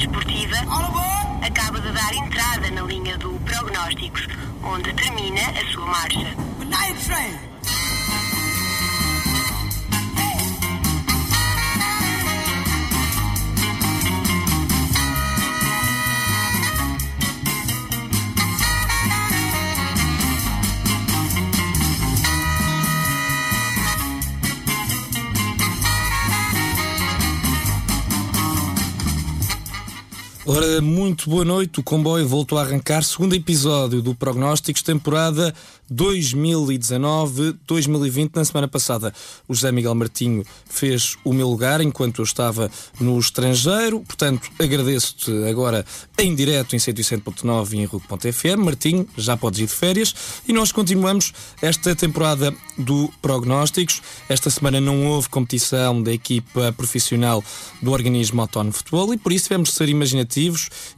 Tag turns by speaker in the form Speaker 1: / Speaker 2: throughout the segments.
Speaker 1: desportiva acaba de dar entrada na linha do Prognósticos, onde termina a sua marcha.
Speaker 2: Ora, muito boa noite. O comboio voltou a arrancar. Segundo episódio do Prognósticos, temporada 2019-2020. Na semana passada, o José Miguel Martinho fez o meu lugar enquanto eu estava no estrangeiro. Portanto, agradeço-te agora em direto em 107.9 e em RUC.fm. Martinho, já podes ir de férias. E nós continuamos esta temporada do Prognósticos. Esta semana não houve competição da equipa profissional do organismo Autónomo Futebol e por isso tivemos de ser imaginativos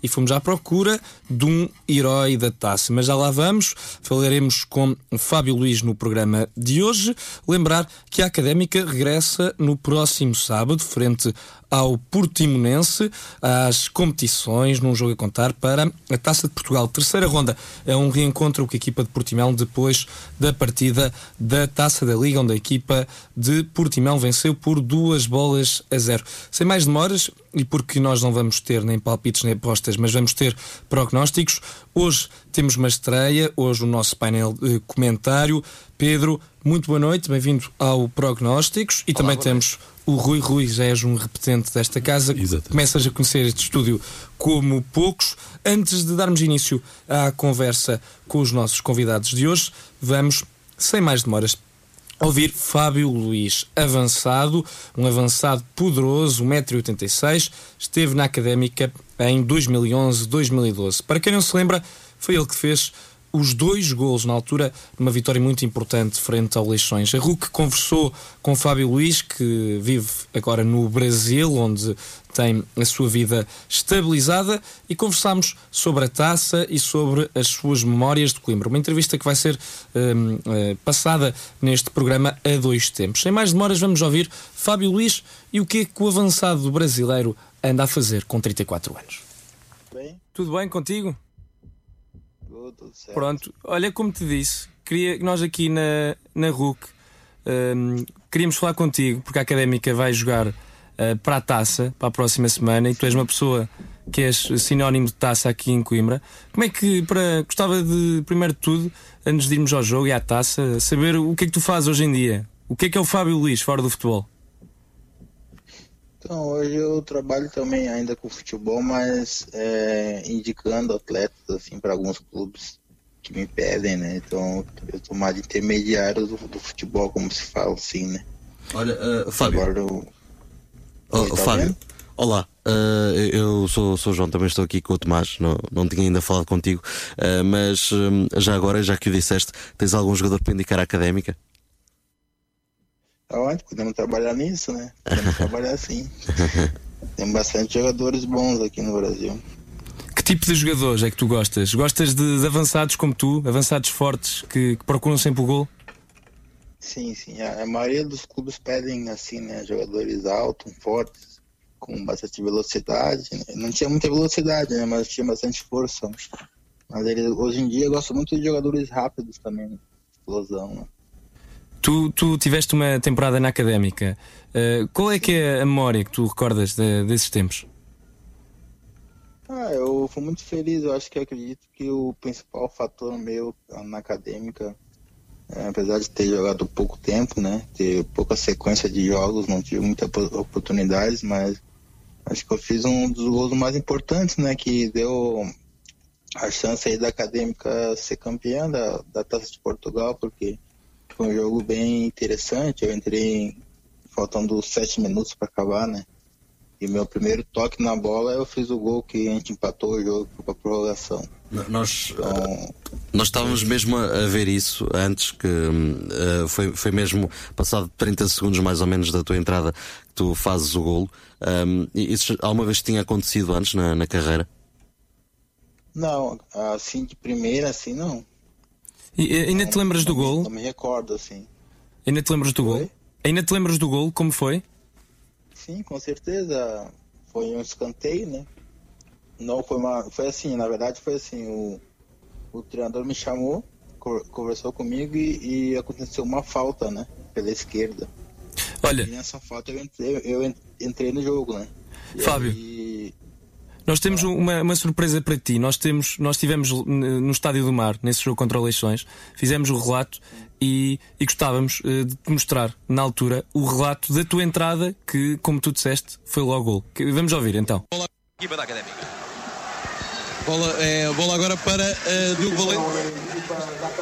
Speaker 2: e fomos à procura de um herói da taça. Mas já lá vamos. Falaremos com com Fábio Luís no programa de hoje. Lembrar que a Académica regressa no próximo sábado, frente ao Portimonense, às competições, num jogo a contar para a Taça de Portugal. Terceira ronda é um reencontro com a equipa de Portimão depois da partida da Taça da Liga, onde a equipa de Portimão venceu por duas bolas a zero. Sem mais demoras, e porque nós não vamos ter nem palpites nem apostas, mas vamos ter prognósticos, hoje temos uma estreia, hoje o nosso painel de comentário. Pedro, muito boa noite, bem-vindo ao Prognósticos. E Olá, também temos o Rui Rui, já és um repetente desta casa. Exatamente. Começas a conhecer este estúdio como poucos. Antes de darmos início à conversa com os nossos convidados de hoje, vamos, sem mais demoras, ouvir Fábio Luís, avançado, um avançado poderoso, 1,86m, esteve na Académica em 2011-2012. Para quem não se lembra, foi ele que fez os dois gols na altura, numa vitória muito importante frente ao Leixões. A RUC conversou com Fábio Luís, que vive agora no Brasil, onde tem a sua vida estabilizada, e conversámos sobre a taça e sobre as suas memórias de Coimbra. Uma entrevista que vai ser um, uh, eh, passada neste programa a dois tempos. Sem mais demoras, vamos ouvir Fábio Luís e o que é que o avançado brasileiro anda a fazer com 34 anos.
Speaker 3: Bem.
Speaker 2: Tudo bem contigo?
Speaker 3: Tudo certo.
Speaker 2: Pronto, olha como te disse, queria que nós aqui na, na RUC um, queríamos falar contigo, porque a académica vai jogar uh, para a taça para a próxima semana e tu és uma pessoa que és sinónimo de taça aqui em Coimbra. Como é que, para, gostava de, primeiro de tudo, antes de irmos ao jogo e à taça, saber o que é que tu fazes hoje em dia? O que é que é o Fábio Luís fora do futebol?
Speaker 3: Então, hoje eu trabalho também ainda com futebol, mas é, indicando atletas assim para alguns clubes que me pedem, né? Então, eu tô mais intermediário do, do futebol, como se fala assim, né?
Speaker 4: Olha, uh, Fábio. Agora eu... Oh, tá Fábio. Vendo? Olá, uh, eu sou, sou o João, também estou aqui com o Tomás, não, não tinha ainda falado contigo, uh, mas um, já agora, já que o disseste, tens algum jogador para indicar à académica?
Speaker 3: Aonde? Podemos trabalhar nisso, né? Podemos trabalhar assim. Tem bastante jogadores bons aqui no Brasil.
Speaker 2: Que tipo de jogadores é que tu gostas? Gostas de, de avançados como tu, avançados fortes que, que, procuram sempre o gol?
Speaker 3: Sim, sim. A, a, maioria dos clubes pedem assim, né? Jogadores altos, fortes, com bastante velocidade. Né? Não tinha muita velocidade, né? Mas tinha bastante força. Mas ele, hoje em dia eu gosto muito de jogadores rápidos também, né? explosão. Né?
Speaker 2: Tu, tu tiveste uma temporada na académica. Uh, qual é que é a memória que tu recordas de, desses tempos?
Speaker 3: Ah, eu fui muito feliz. Eu acho que acredito que o principal fator meu na acadêmica, é, apesar de ter jogado pouco tempo, né, ter pouca sequência de jogos, não tive muitas oportunidades, mas acho que eu fiz um dos gols mais importantes, né, que deu a chance aí da acadêmica ser campeã da, da Taça de Portugal, porque foi um jogo bem interessante. Eu entrei faltando sete minutos para acabar, né? E meu primeiro toque na bola eu fiz o gol que a gente empatou o jogo para prorrogação.
Speaker 4: Nós, então, nós estávamos mesmo a ver isso antes, que uh, foi, foi mesmo passado 30 segundos mais ou menos da tua entrada que tu fazes o golo. Um, isso alguma vez tinha acontecido antes na, na carreira?
Speaker 3: Não, assim de primeira, assim não.
Speaker 2: E, ainda te lembras do gol?
Speaker 3: Me recordo, assim.
Speaker 2: Ainda te lembras do gol? Ainda te lembras do gol? Como foi?
Speaker 3: Sim, com certeza. Foi um escanteio, né? Não, foi uma. Foi assim, na verdade foi assim, o, o treinador me chamou, conversou comigo e, e aconteceu uma falta, né? Pela esquerda.
Speaker 2: Olha.
Speaker 3: E nessa falta eu entrei, eu entrei no jogo, né?
Speaker 2: E Fábio. Aí... Nós temos uma, uma, surpresa para ti. Nós temos, nós estivemos no Estádio do Mar, nesse jogo contra o Leixões, fizemos o relato e, e gostávamos uh, de te mostrar, na altura, o relato da tua entrada, que, como tu disseste, foi logo gol. Vamos ouvir então.
Speaker 5: Bola, equipa da Académica. Bola, é, bola agora para uh, Diogo Valente.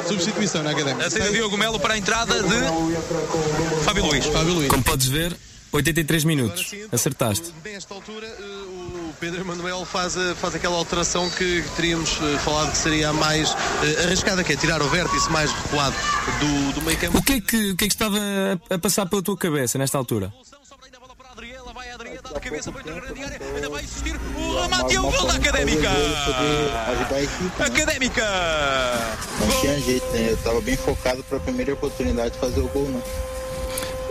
Speaker 5: Substituição na Académica. A saída de Diogo Melo para a entrada de Fábio Luís.
Speaker 2: Fábio Luís. Como podes ver, 83 minutos. Então, Acertaste.
Speaker 5: Nesta altura, eh, o Pedro Emanuel faz, eh, faz aquela alteração que teríamos eh, falado que seria a mais arriscada, que é tirar o vértice mais recuado do, do meio campo.
Speaker 2: O que, é que, o que é que estava a passar pela tua cabeça nesta altura?
Speaker 5: de cabeça para a grande área, ainda vai existir o remate e o gol da Académica! Académica!
Speaker 3: Não tinha jeito, né? Eu estava bem focado para a primeira oportunidade de fazer o gol, né?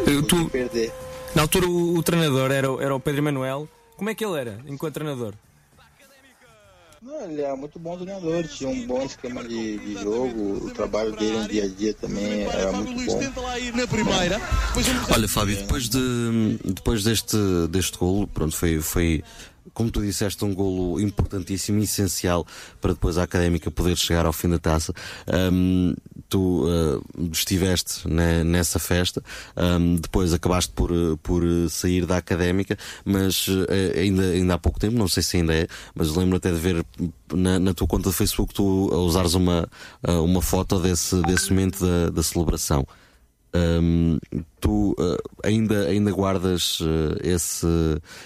Speaker 2: Eu, tu, perder. Na altura o, o, treinador era, era o Pedro Emanuel. Como é que ele era enquanto treinador?
Speaker 3: Não, ele é muito bom treinador, tinha um bom esquema de, de jogo, o trabalho dele no dia a dia também era muito bom.
Speaker 4: Olha, Fábio, depois, de, depois deste, deste golo, pronto, foi, foi como tu disseste, um golo importantíssimo, essencial para depois a académica poder chegar ao fim da taça. Um, tu uh, estiveste né, nessa festa, um, depois acabaste por, por sair da académica, mas uh, ainda, ainda há pouco tempo, não sei se ainda é, mas lembro até de ver na, na tua conta de Facebook tu usares uma, uh, uma foto desse, desse momento da, da celebração. Tu uh, ainda, ainda guardas uh, esse,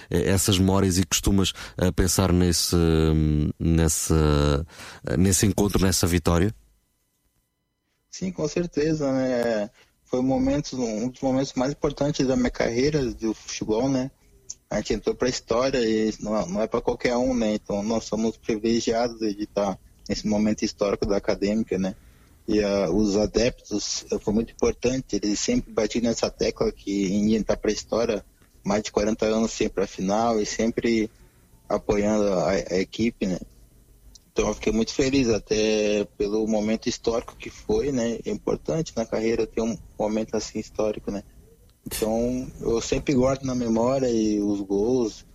Speaker 4: essas memórias e costumas uh, pensar nesse, nesse, nesse encontro, nessa vitória?
Speaker 3: Sim, com certeza, né? Foi um, momento, um dos momentos mais importantes da minha carreira do futebol, né? A gente entrou para a história e não, não é para qualquer um, né? Então nós somos privilegiados de estar nesse momento histórico da acadêmica, né? E uh, os adeptos uh, foi muito importante, eles sempre batiam nessa tecla que ia entrar para a história, mais de 40 anos sempre a final e sempre apoiando a, a, equipe, né? Então eu fiquei muito feliz até pelo momento histórico que foi, né? É importante na carreira ter um momento assim histórico, né? Então eu sempre guardo na memória e os gols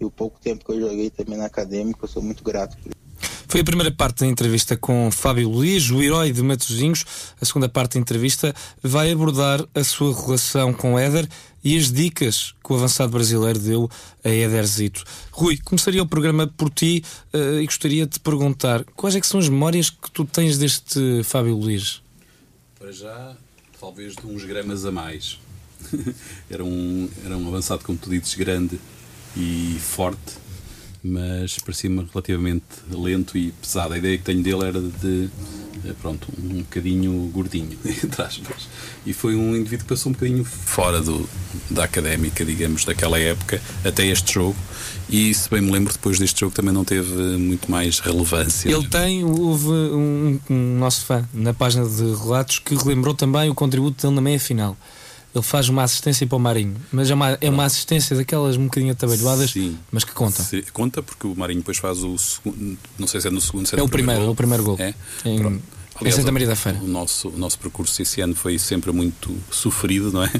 Speaker 3: e o pouco tempo que eu joguei também na acadêmica, eu sou muito grato por isso.
Speaker 2: Foi a primeira parte da entrevista com Fábio Luís, o herói de Matosinhos. A segunda parte da entrevista vai abordar a sua relação com Éder e as dicas que o avançado brasileiro deu a Éderzito. Rui, começaria o programa por ti uh, e gostaria de te perguntar quais é que são as memórias que tu tens deste Fábio Luís?
Speaker 6: Para já, talvez de uns gramas a mais. era, um, era um avançado, como tu dizes, grande e forte mas parecia-me relativamente lento e pesado. A ideia que tenho dele era de, eh, pronto, um bocadinho gordinho, entre aspas. E foi um indivíduo que passou um bocadinho fora do, da académica, digamos, daquela época, até este jogo. E se bem me lembro, depois deste jogo também não teve muito mais relevância.
Speaker 2: Ele tem, houve um, um nosso fã na página de relatos que relembrou também o contributo dele na meia final ele faz uma assistência para o Marinho, mas é uma, é uma assistência daquelas um bocadinho atabalhoadas, Sim. mas que conta.
Speaker 6: Sim, conta porque o Marinho depois faz o segundo, não sei se é no segundo, se
Speaker 2: é, é o primeiro,
Speaker 6: gol.
Speaker 2: é o primeiro gol. É? Em, Aliás, Santa Maria da Feira.
Speaker 6: O nosso, o nosso percurso esse ano foi sempre muito sofrido, não é?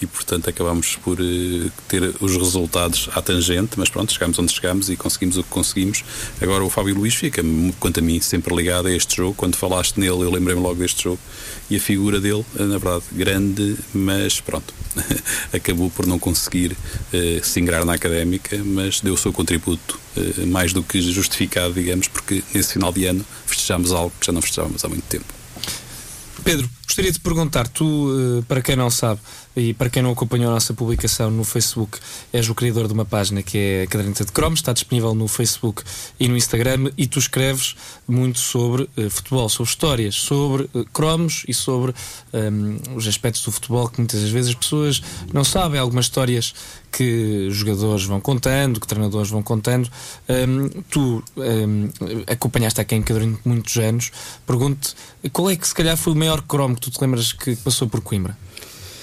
Speaker 6: E portanto acabámos por uh, ter os resultados à tangente, mas pronto, chegámos onde chegámos e conseguimos o que conseguimos. Agora o Fábio Luís fica, quanto a mim, sempre ligado a este jogo. Quando falaste nele, eu lembrei-me logo deste jogo e a figura dele, eh, na verdade, grande, mas pronto, acabou por não conseguir uh, se ingrar na académica, mas deu o seu contributo uh, mais do que justificado, digamos, porque nesse final de ano festejámos algo que já não festejávamos há muito tempo.
Speaker 2: Pedro, gostaria de perguntar, tu, para quem não sabe, e para quem não acompanhou a nossa publicação no Facebook, és o criador de uma página que é Caderneta de Cromos, está disponível no Facebook e no Instagram, e tu escreves muito sobre uh, futebol, sobre histórias, sobre uh, cromos e sobre um, ehm, os aspectos do futebol que muitas vezes as pessoas não sabem, algumas histórias que jogadores vão contando, que treinadores vão contando. Um, ehm, tu um, ehm, acompanhaste a quem durante muitos anos. Pergunto qual é que se calhar foi o maior cromo que tu te lembras que passou por Coimbra?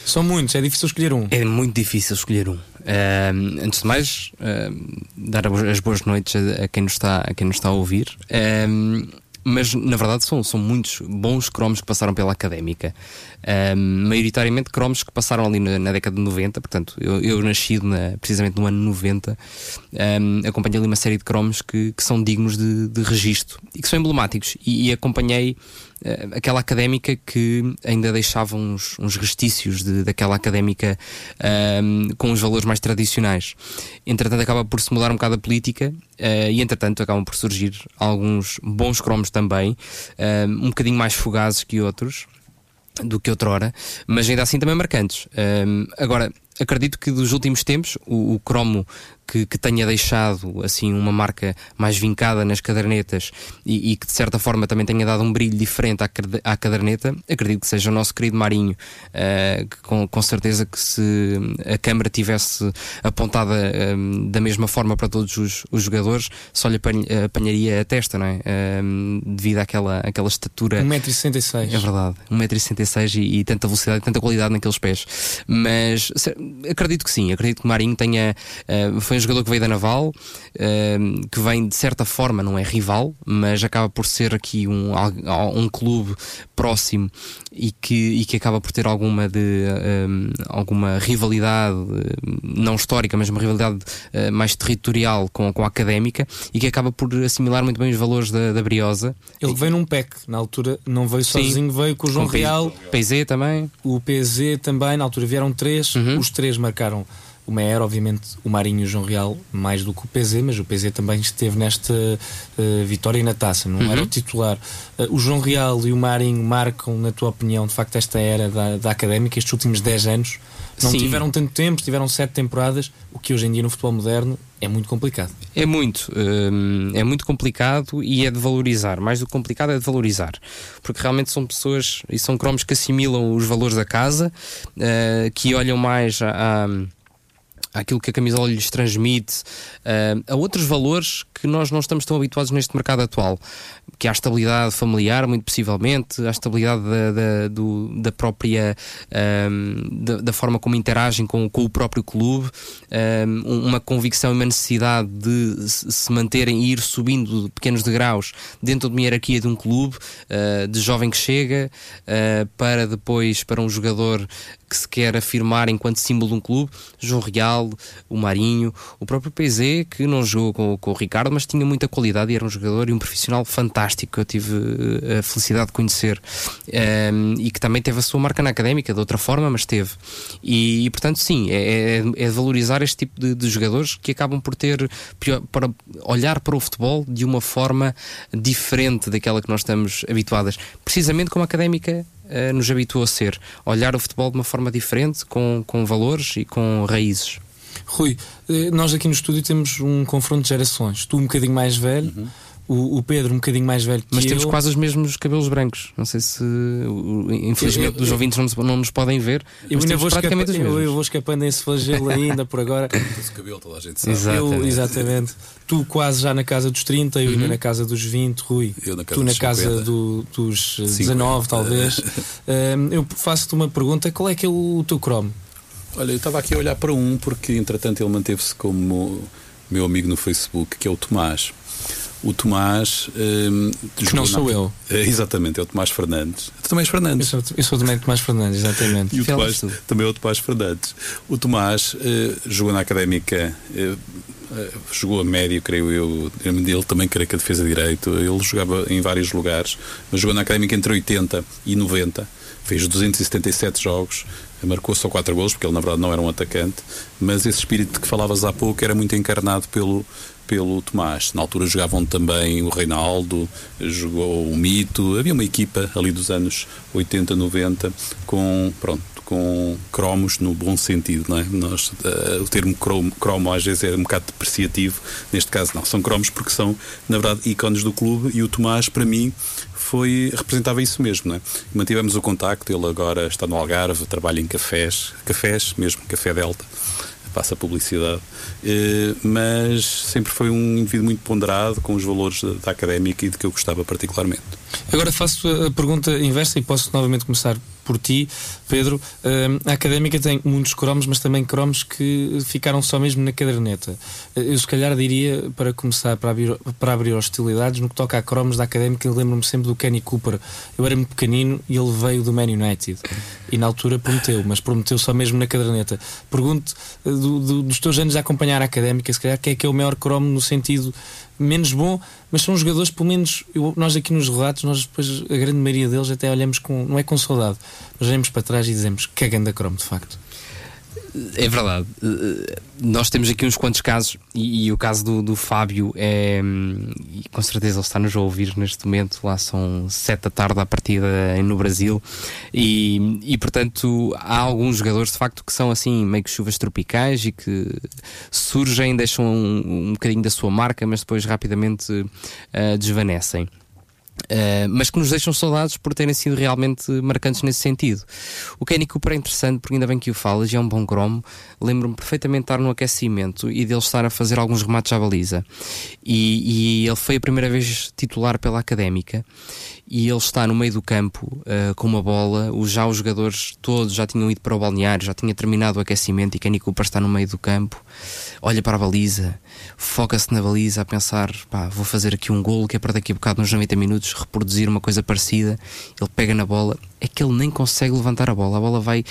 Speaker 2: São muitos, é difícil escolher um.
Speaker 7: É muito difícil escolher um. Uh, antes de mais, uh, dar as boas noites a, a, quem nos está, a quem nos está a ouvir. Uh, mas na verdade são, são muitos bons cromos que passaram pela académica. Um, maioritariamente cromos que passaram ali na, na, década de 90, portanto, eu, eu nasci na, precisamente no ano 90, um, acompanhei ali uma série de cromos que, que são dignos de, de registro e que são emblemáticos. E, e acompanhei uh, aquela académica que ainda deixava uns, uns restícios de, daquela académica um, com os valores mais tradicionais. Entretanto, acaba por se mudar um bocado a política uh, e, entretanto, acabam por surgir alguns bons cromos também, um bocadinho mais fugazes que outros do que outrora, mas ainda assim também marcantes. Um, agora, acredito que dos últimos tempos o, o cromo que, que, tenha deixado assim uma marca mais vincada nas cadernetas e, e, que de certa forma também tenha dado um brilho diferente à, à caderneta, acredito que seja o nosso querido Marinho, uh, que com, com, certeza que se a câmara tivesse apontada um, da mesma forma para todos os, os, jogadores, só lhe apanharia a testa, não é? Um, devido àquela, àquela estatura.
Speaker 2: 1,66m.
Speaker 7: É verdade, 1,66m e, e tanta velocidade e tanta qualidade naqueles pés. Mas acredito que sim, acredito que Marinho tenha. Uh, foi um jogador que veio da Naval, uh, que vem de certa forma, não é rival, mas acaba por ser aqui um, um clube próximo e que, e que acaba por ter alguma, de, um, alguma rivalidade, não histórica, mas uma rivalidade uh, mais territorial com, com a académica e que acaba por assimilar muito bem os valores da, da Briosa.
Speaker 2: Ele veio num PEC, na altura não veio sozinho, Sim, veio com o João com Real.
Speaker 7: PZ também.
Speaker 2: O PZ também, na altura vieram três, uhum. os três marcaram uma era, obviamente, o Marinho e o João Real, mais do que o PZ, mas o PZ também esteve nesta uh, vitória e na taça, não uhum. era o titular. Uh, o João Real e o Marinho marcam, na tua opinião, de facto, esta era da, da académica, estes últimos 10 anos. Não Sim. tiveram tanto tempo, tiveram sete temporadas, o que hoje em dia no futebol moderno é muito complicado.
Speaker 7: É muito, hum, é muito complicado e é de valorizar. Mais do que complicado é de valorizar. Porque realmente são pessoas e são cromos que assimilam os valores da casa, uh, que olham mais a, a àquilo que a camisola lhes transmite, uh, a outros valores que nós não estamos tão habituados neste mercado atual, que é a estabilidade familiar, muito possivelmente, a estabilidade da, da, do, da própria um, da, da, forma como interagem com, com o próprio clube, um, uma convicção e uma necessidade de se manterem e ir subindo pequenos degraus dentro de uma hierarquia de um clube, uh, de jovem que chega, uh, para depois para um jogador que se quer afirmar enquanto símbolo de um clube, João Real, o Marinho, o próprio PZ, que não jogou com, com o Ricardo, mas tinha muita qualidade e era um jogador e um profissional fantástico que eu tive eh, a felicidade de conhecer um, ehm, e que também teve a sua marca na académica, de outra forma, mas teve. E, e portanto, sim, é, é, é, valorizar este tipo de, de jogadores que acabam por ter, para olhar para o futebol de uma forma diferente daquela que nós estamos habituadas, precisamente como a académica uh, nos habituou a ser. Olhar o futebol de uma forma diferente, com, com valores e com raízes.
Speaker 2: Rui, eh, nós aqui no estúdio temos um confronto de gerações. Tu um bocadinho mais velho. Uhum o, o, Pedro um bocadinho mais velho que
Speaker 7: Mas temos
Speaker 2: eu.
Speaker 7: quase os mesmos cabelos brancos. Não sei se, infelizmente, os ouvintes não, não, nos podem ver.
Speaker 2: Eu ainda vou, praticamente escapa, eu, eu, vou escapando esse flagelo ainda por agora.
Speaker 6: Esse cabelo, toda a gente sabe.
Speaker 2: Exatamente. Eu, exatamente. Tu quase já na casa dos 30, eu uhum. ainda na casa dos 20, Rui.
Speaker 6: Eu na casa
Speaker 2: tu
Speaker 6: na
Speaker 2: casa do, dos 19, talvez. eu faço-te uma pergunta: qual é que é o teu cromo?
Speaker 6: Olha, eu estava aqui a olhar para um, porque entretanto ele manteve-se como meu amigo no Facebook, que é o Tomás o Tomás.
Speaker 2: Um, que não sou na... eu.
Speaker 6: É, exatamente, é o Tomás Fernandes. Tu também és Fernandes.
Speaker 2: Eu sou, eu sou também Tomás Fernandes, exatamente.
Speaker 6: e o Tomás, também é o Tomás Fernandes. O Tomás uh, jogou na académica. Uh, jogou a médio, creio eu. Ele também creio que a defesa de direito. Ele jogava em vários lugares, mas jogou na académica entre 80 e 90. Fez 277 jogos, marcou só 4 gols, porque ele na verdade não era um atacante. Mas esse espírito de que falavas há pouco era muito encarnado pelo, pelo Tomás. Na altura jogavam também o Reinaldo, jogou o Mito, havia uma equipa ali dos anos 80, 90 com, pronto, com cromos no bom sentido, não é? Nós, uh, o termo cromo, cromo às vezes é um bocado depreciativo, neste caso não, são cromos porque são, na verdade, ícones do clube e o Tomás, para mim, foi, representava isso mesmo, não é? Mantivemos o contacto, ele agora está no Algarve, trabalha em cafés, cafés mesmo, Café Delta, passa publicidade, eh, mas sempre foi um indivíduo muito ponderado com os valores da, académica e de que eu gostava particularmente.
Speaker 2: Agora faço a pergunta inversa e posso novamente começar por ti, Pedro. Uh, a académica tem muitos cromos, mas também cromos que ficaram só mesmo na caderneta. Eu, se calhar, diria, para começar, para abrir, para abrir hostilidades, no que toca a cromos da académica, lembro-me sempre do Kenny Cooper. Eu era muito pequenino e ele veio do Man United. E na altura prometeu, mas prometeu só mesmo na caderneta. Pergunto, do, do, dos teus anos a acompanhar a académica, se calhar, quem é que é o maior cromo no sentido menos bom, mas são jogadores, pelo menos eu, nós aqui nos relatos, nós depois, a grande maioria deles, até olhamos com, não é com saudade, mas olhamos para trás e dizemos que é ganda cromo, de facto.
Speaker 7: É verdade. Nós temos aqui uns quantos casos, e, e o caso do, do, Fábio é. E com certeza ele está-nos a ouvir neste momento. Lá são sete da tarde à partida no Brasil, e, e portanto há alguns jogadores de facto que são assim, meio que chuvas tropicais e que surgem, deixam um, um bocadinho da sua marca, mas depois rapidamente uh, desvanecem. Uh, mas que nos deixam saudades por terem sido realmente marcantes nesse sentido. O Kenny Cooper é interessante porque ainda bem que o falas e é um bom cromo. Lembro-me perfeitamente de estar no aquecimento e dele estar a fazer alguns remates à baliza. E, e ele foi a primeira vez titular pela Académica e ele está no meio do campo uh, com uma bola. Os, já os jogadores todos já tinham ido para o balneário, já tinha terminado o aquecimento e Kenny Cooper está no meio do campo, olha para a baliza, foca-se na baliza a pensar: pá, vou fazer aqui um golo que é para daqui a bocado, nos 90 minutos, reproduzir uma coisa parecida. Ele pega na bola, é que ele nem consegue levantar a bola, a bola vai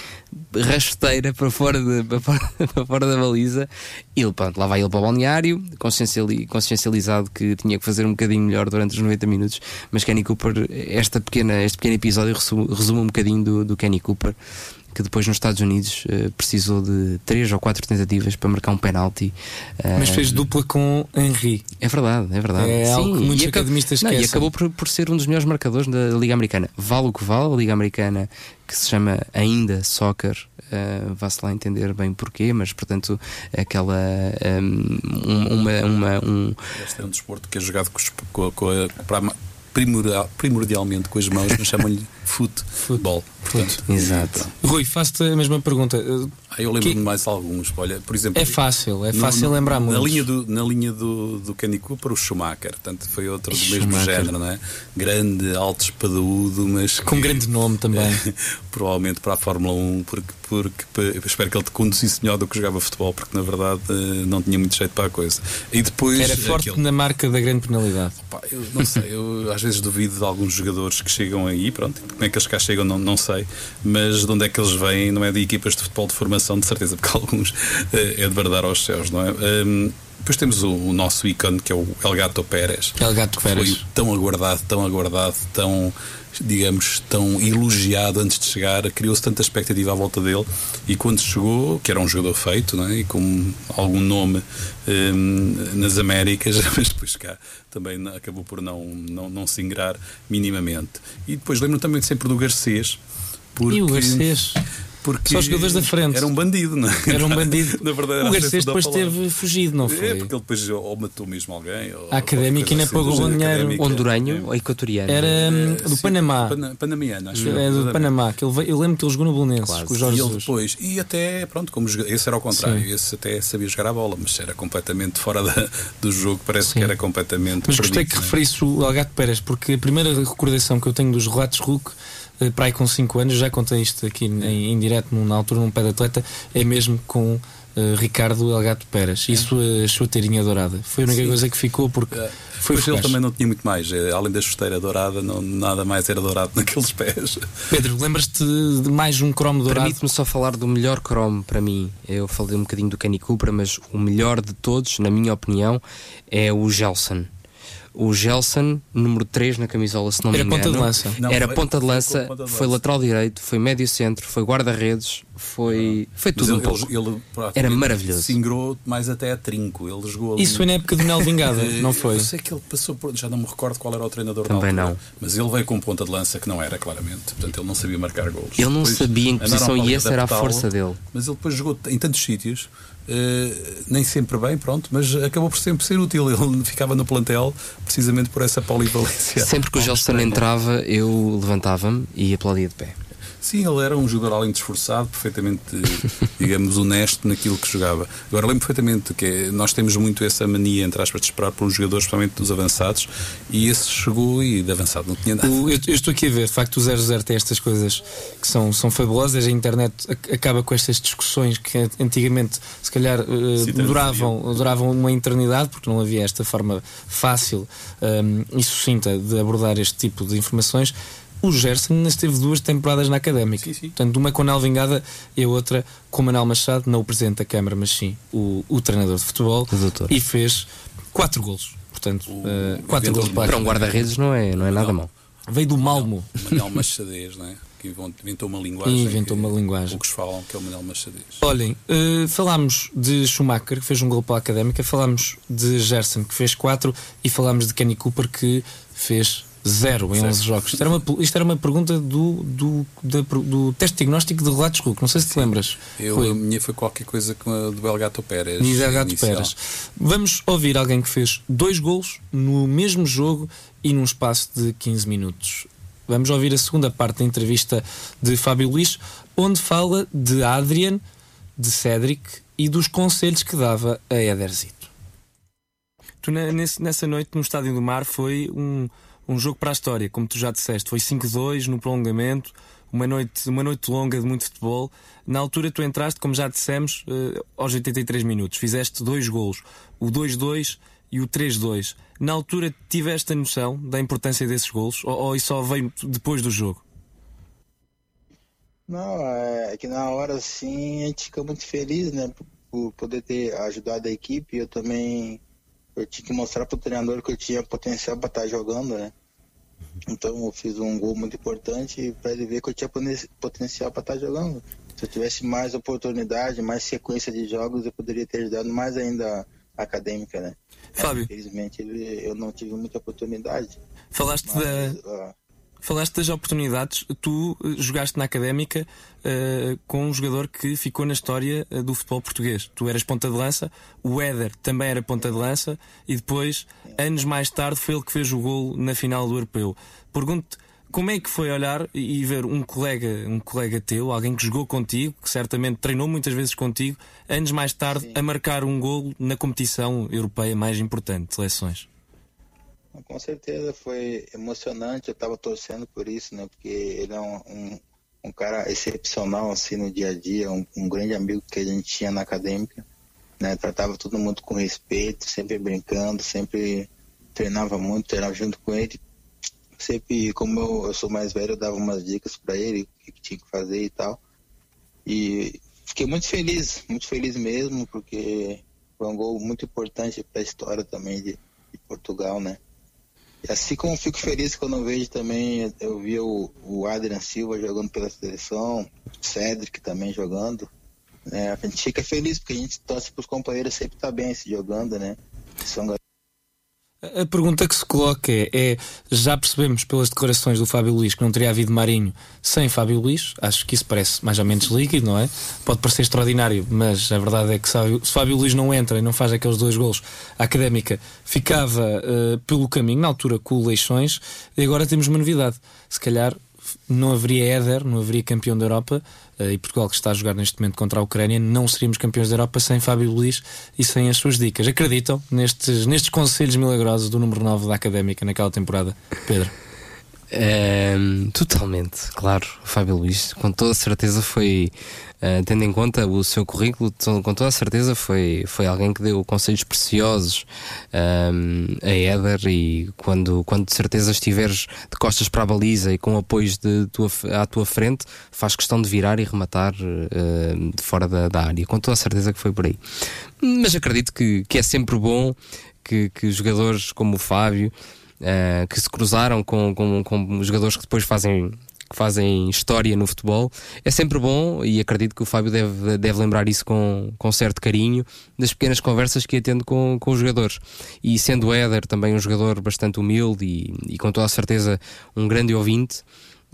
Speaker 7: rasteira para fora, de, para fora, para fora da baliza. E pronto, lá vai ele para o balneário, consciencializado que tinha que fazer um bocadinho melhor durante os 90 minutos. Mas Kenny Cooper, esta pequena, este pequeno episódio resume, resume um bocadinho do, do Kenny Cooper que depois nos Estados Unidos uh, precisou de três ou quatro tentativas para marcar um penalti.
Speaker 2: Uh, Mas fez dupla com Henry.
Speaker 7: É verdade, é verdade.
Speaker 2: É Sim, algo que muitos academistas não,
Speaker 7: E acabou por, por, ser um dos melhores marcadores da Liga Americana. Vale o que vale, a Liga Americana que se chama ainda Soccer. Uh, vá-se lá entender bem porquê, mas portanto aquela um, uma, uma um...
Speaker 6: Este é um desporto que é jogado com, com, a, para primordial, primordialmente com as mãos, mas chamam-lhe futebol.
Speaker 7: Portanto, Exato.
Speaker 2: Rui, faço-te a mesma pergunta.
Speaker 6: Ah, eu lembro-me que... mais alguns. Olha, por exemplo,
Speaker 2: é fácil, é fácil no, lembrar muito.
Speaker 6: Na linha, do, na linha do, do Kenny Cooper, o Schumacher, portanto, foi outro do Schumacher. mesmo género, não é? Grande, alto espadaúdo, mas.
Speaker 2: Com que, grande nome também.
Speaker 6: provavelmente para a Fórmula 1, porque, porque espero que ele te conduzisse melhor do que jogava futebol, porque na verdade eh, não tinha muito jeito para a coisa. E depois.
Speaker 2: Era forte aquele... na marca da grande penalidade.
Speaker 6: Opa, eu não sei, eu às vezes duvido de alguns jogadores que chegam aí, pronto, como é que eles cá chegam, não, não sei, mas de onde é que eles vêm, não é de equipas de futebol de formação, de certeza, porque alguns é de verdade aos céus, não é? Um, depois temos o, o, nosso ícone que é o El Gato Pérez.
Speaker 2: El Gato Pérez.
Speaker 6: Foi tão aguardado, tão aguardado, tão digamos, tão elogiado antes de chegar, criou-se tanta expectativa à volta dele e quando chegou, que era um jogador feito não é? e com algum nome um, nas Américas, mas depois cá também acabou por não, não, não se ingrar minimamente. E depois lembro também sempre do Garcês.
Speaker 2: Porque, e o Garcês?
Speaker 6: Porque
Speaker 2: Só os jogadores da frente.
Speaker 6: Era um bandido, não é?
Speaker 2: Era um bandido.
Speaker 6: Na verdade,
Speaker 2: o Garcês depois teve fugido, não foi?
Speaker 6: É, porque ele depois ou matou mesmo alguém. Ou,
Speaker 2: a académica ainda assim, pagou o dinheiro.
Speaker 7: Honduranho ou equatoriano?
Speaker 2: Era hum, do
Speaker 6: sim,
Speaker 2: Panamá.
Speaker 6: panamiano, acho
Speaker 2: É do Panamá. Que ele eu lembro que ele jogou no Bolonenses
Speaker 6: Quase.
Speaker 2: com o Jorge
Speaker 6: E ele depois, e até, pronto, como esse era ao contrário, sim. esse até sabia jogar a bola, mas era completamente fora da, do jogo, parece sim. que era completamente.
Speaker 2: Mas gostei que é? referisse o Algato Pérez, porque a primeira recordação que eu tenho dos relatos Hulk para aí com 5 anos, já contei isto aqui em, em direto, na altura, num pé de atleta, é mesmo com uh, Ricardo Elgato Pérez e a sua chuteirinha dourada. Foi a única Sim. coisa que ficou porque. Uh, foi
Speaker 6: ele também não tinha muito mais, além da chuteira dourada, não, nada mais era dourado naqueles pés.
Speaker 2: Pedro, lembras-te de mais um cromo dourado?
Speaker 7: Permite-me só falar do melhor cromo para mim. Eu falei um bocadinho do Kenny Cooper, mas o melhor de todos, na minha opinião, é o Gelson o Gelson, número 3 na camisola, se não
Speaker 2: Era
Speaker 7: me
Speaker 2: engano. Ponta de lança.
Speaker 7: Não, Era ponta de lança, ponta de lança, foi lateral direito, foi médio centro, foi guarda-redes, foi, foi tudo
Speaker 6: ele,
Speaker 7: um pouco.
Speaker 6: Ele,
Speaker 7: Era maravilhoso.
Speaker 6: Singrou mais até a trinco. Ele jogou ali.
Speaker 2: Isso foi na época do Nel Vingada, não foi? Eu
Speaker 6: sei que ele passou por. Já não me recordo qual era o treinador
Speaker 7: Também não.
Speaker 6: Mas ele veio com ponta de lança que não era, claramente. Portanto, ele não sabia marcar gols.
Speaker 7: Ele não depois, sabia em que posição e essa era a força dele.
Speaker 6: Mas ele depois jogou em tantos sítios Uh, nem sempre bem, pronto, mas acabou por sempre ser útil. Ele ficava no plantel precisamente por essa polivalência.
Speaker 7: Sempre que o Gelson entrava, eu levantava-me e aplaudia de pé.
Speaker 6: Sim, ele era um jogador além de esforçado, perfeitamente, digamos, honesto naquilo que jogava. Agora lembro perfeitamente que é, nós temos muito essa mania, entre aspas, de esperar por um jogador, especialmente dos avançados, e esse chegou e de avançado não tinha nada.
Speaker 2: O, eu, eu, estou aqui a ver, de facto, o 00 tem estas coisas que são, são fabulosas. A internet acaba com estas discussões que antigamente, se calhar, uh, duravam, duravam uma eternidade, porque não havia esta forma fácil um, e sucinta de abordar este tipo de informações o Gerson esteve duas temporadas na académica. Sim, sim. Portanto, uma com Nel Vingada e a outra com Manuel Machado, não o presidente da Câmara, mas sim o, o treinador de futebol. E fez quatro golos. Portanto, o, uh, quatro golos
Speaker 7: para, para um guarda-redes não é, não é nada mal.
Speaker 2: Veio do Malmo.
Speaker 6: Manuel Machadez, não é? Que inventou uma linguagem.
Speaker 2: inventou uma linguagem.
Speaker 6: Poucos falam que é o Manuel Machadez.
Speaker 2: Olhem, uh, falámos de Schumacher, que fez um gol para a académica, falámos de Gerson, que fez quatro, e falámos de Kenny Cooper, que fez Zero em Zero. 11 jogos. Isto era uma, isto era uma pergunta do, do, do, do teste diagnóstico de relatos Hulk. Não sei se te lembras.
Speaker 6: Eu, foi. A minha foi qualquer coisa com a do Belgato Pérez.
Speaker 2: Belgato Pérez. Vamos ouvir alguém que fez dois golos no mesmo jogo e num espaço de 15 minutos. Vamos ouvir a segunda parte da entrevista de Fábio Luís, onde fala de Adrian, de Cédric e dos conselhos que dava a Ederzito. Tu, nessa noite no Estádio do Mar, foi um um jogo para a história, como tu já disseste. Foi 5-2 no prolongamento, uma noite, uma noite longa de muito futebol. Na altura tu entraste, como já dissemos, uh, aos 83 minutos. Fizeste dois golos, o 2-2 e o 3-2. Na altura tiveste a noção da importância desses golos ou, ou isso só veio depois do jogo?
Speaker 3: Não, é que na hora sim a gente fica muito feliz, né? Por poder ter ajudado a equipe. Eu também eu tinha que mostrar para o treinador que eu tinha potencial para estar tá jogando, né? Então eu fiz um gol muito importante para ele ver que eu tinha potencial para estar tá jogando. Se eu tivesse mais oportunidade, mais sequência de jogos, eu poderia ter ajudado mais ainda a acadêmica, né?
Speaker 2: Fábio.
Speaker 3: Infelizmente eu não tive muita oportunidade.
Speaker 2: Falaste Mas, da. Falaste das oportunidades. Tu eh, jogaste na académica uh, com um jogador que ficou na história uh, do futebol português. Tu eras ponta de lança, o Éder também era ponta de lança e depois, anos mais tarde, foi ele que fez o gol na final do Europeu. Pergunto-te como é que foi olhar e ver um colega, um colega teu, alguém que jogou contigo, que certamente treinou muitas vezes contigo, anos mais tarde, Sim. a marcar um gol na competição europeia mais importante de seleções?
Speaker 3: Com certeza foi emocionante, eu estava torcendo por isso, né? Porque ele é um, um, um, cara excepcional assim no dia a dia, um, um, grande amigo que a gente tinha na acadêmica, né? Tratava todo mundo com respeito, sempre brincando, sempre treinava muito, treinava junto com ele. Sempre, como eu, eu sou mais velho, eu dava umas dicas para ele, o que tinha que fazer e tal. E fiquei muito feliz, muito feliz mesmo, porque foi um gol muito importante para a história também de, de Portugal, né? Assim como fico feliz quando eu vejo também, eu vi o, o Adrian Silva jogando pela seleção, o Cedric também jogando. Né? A gente fica feliz porque a gente torce para os companheiros sempre estar tá bem se jogando, né? São
Speaker 2: a pergunta que se coloca é, é, já percebemos pelas declarações do Fábio Luís que não teria havido Marinho sem Fábio Luís, acho que isso parece mais ou menos líquido, não é? Pode parecer extraordinário, mas a verdade é que se Fábio Luís não entra e não faz aqueles dois golos, a Académica ficava uh, pelo caminho, na altura com o Leixões, e agora temos uma novidade. Se calhar não haveria Éder, não haveria campeão da Europa uh, e Portugal que está a jogar neste momento contra a Ucrânia, não seríamos campeões da Europa sem Fábio Luís e sem as suas dicas. Acreditam nestes, nestes conselhos milagrosos do número 9 da Académica naquela temporada, Pedro?
Speaker 7: Totalmente, claro. Fábio Luís, com toda certeza, foi, uh, tendo em conta o seu currículo, com toda certeza foi, foi alguém que deu conselhos preciosos um, a Éder. E quando, quando de certeza estiveres de costas para a baliza e com apoios de tua, à tua frente, faz questão de virar e rematar uh, de fora da, da, área. Com toda certeza que foi por aí. Mas acredito que, que é sempre bom que, que jogadores como o Fábio uh, que se cruzaram com, com, com jogadores que depois fazem que fazem história no futebol. É sempre bom e acredito que o Fábio deve, deve lembrar isso com, com certo carinho das pequenas conversas que ia tendo com, com os jogadores. E sendo o Éder também um jogador bastante humilde e, e com toda a certeza um grande ouvinte,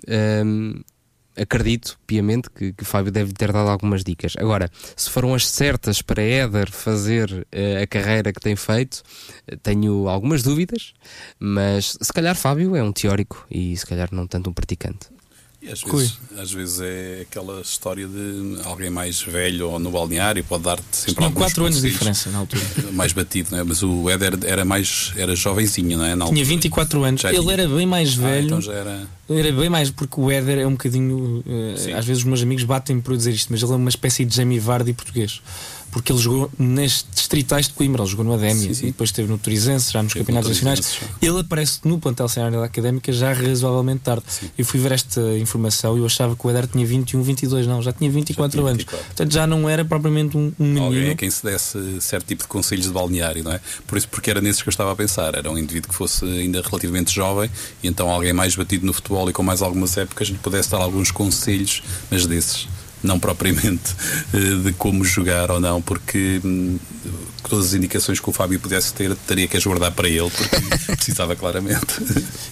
Speaker 7: ehm, acredito piamente que, que Fábio deve ter dado algumas dicas. Agora, se foram as certas para Éder fazer uh, a carreira que tem feito, uh, tenho algumas dúvidas, mas se calhar Fábio é um teórico e se calhar não tanto um praticante.
Speaker 6: E às vezes, às vezes é aquela história de alguém mais velho ou no balneário pode dar-te sempre alguns
Speaker 2: 4 anos de diferença na altura.
Speaker 6: mais batido, não é? Mas o Éder era mais era jovenzinho, não é? Na
Speaker 2: Tinha
Speaker 6: altura.
Speaker 2: 24 anos.
Speaker 6: Já
Speaker 2: Ele
Speaker 6: tinha.
Speaker 2: era bem mais
Speaker 6: Ah,
Speaker 2: velho.
Speaker 6: então já era.
Speaker 2: Era bem mais, porque o Éder é um bocadinho.
Speaker 6: Sim.
Speaker 2: às vezes os meus amigos batem por eu dizer isto, mas ele é uma espécie de Jamie Vardy português. Porque ele jogou nas distritais de Coimbra, ele jogou no Adémia
Speaker 6: Sim, sim.
Speaker 2: e depois esteve no Turizense, já nos
Speaker 6: Esteve
Speaker 2: campeonatos
Speaker 6: no
Speaker 2: nacionais. Ele aparece no plantel cenário da Académica já razoavelmente tarde. Eu fui ver esta informação e eu achava que o Éder tinha 21, 22, não, já tinha 24
Speaker 6: tinha
Speaker 2: anos.
Speaker 6: 24.
Speaker 2: Portanto já não era propriamente um, um menino.
Speaker 6: Alguém a quem se desse certo tipo de conselhos de balneário, não é? Por isso, porque era nesses que eu estava a pensar. Era um indivíduo que fosse ainda relativamente jovem e então alguém mais batido no futebol e com mais algumas épocas lhe pudesse dar alguns conselhos, mas desses. Não propriamente eh, de como jogar ou não, porque hum, todas as indicações que o Fábio pudesse ter, teria que as guardar para ele, porque precisava claramente.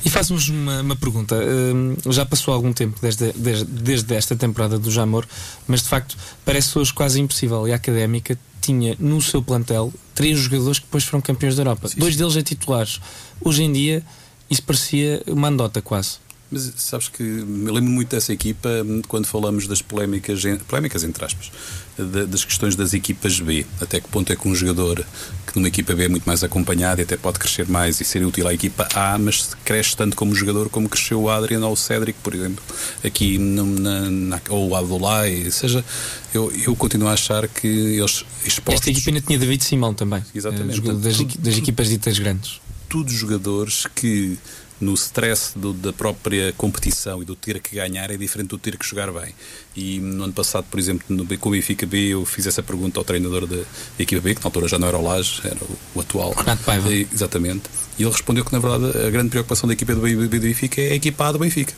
Speaker 2: E faz-nos uma, uma pergunta. Hum, já passou algum tempo desde, desde, desde esta temporada do Jamor, mas de facto parece hoje quase impossível. E a Académica tinha no seu plantel três jogadores que depois foram campeões da Europa.
Speaker 6: Sim,
Speaker 2: Dois
Speaker 6: sim.
Speaker 2: deles é titulares. Hoje em dia isso parecia uma andota quase.
Speaker 6: Mas sabes que me lembro muito dessa equipa hum, quando falamos das polémicas, polémicas entre aspas, da- das questões das equipas B. Até que ponto é que um jogador que numa equipa B é muito mais acompanhado e até pode crescer mais e ser útil à equipa A, mas cresce tanto como jogador como cresceu o Adrian ou o Cédric, por exemplo, aqui na, na- ou o Abdullah. Ou seja, eu, eu continuo a achar que eles expostos.
Speaker 2: Esta equipa ainda tinha David Simão também.
Speaker 6: Exatamente.
Speaker 2: eh, jogador das, das equipas ditas grandes.
Speaker 6: tudo jogadores que no stress do- da própria competição e do ter que ganhar é diferente do ter que jogar bem. E no ano passado, por exemplo, no, com o Benfica B, eu fiz essa pergunta ao treinador da, da equipa B, que na altura já não era o Laje, era o, o atual.
Speaker 2: Renato Paiva.
Speaker 6: Exatamente. E ele respondeu que, na verdade, a grande preocupação da equipa do Benfica é a equipa A do Benfica.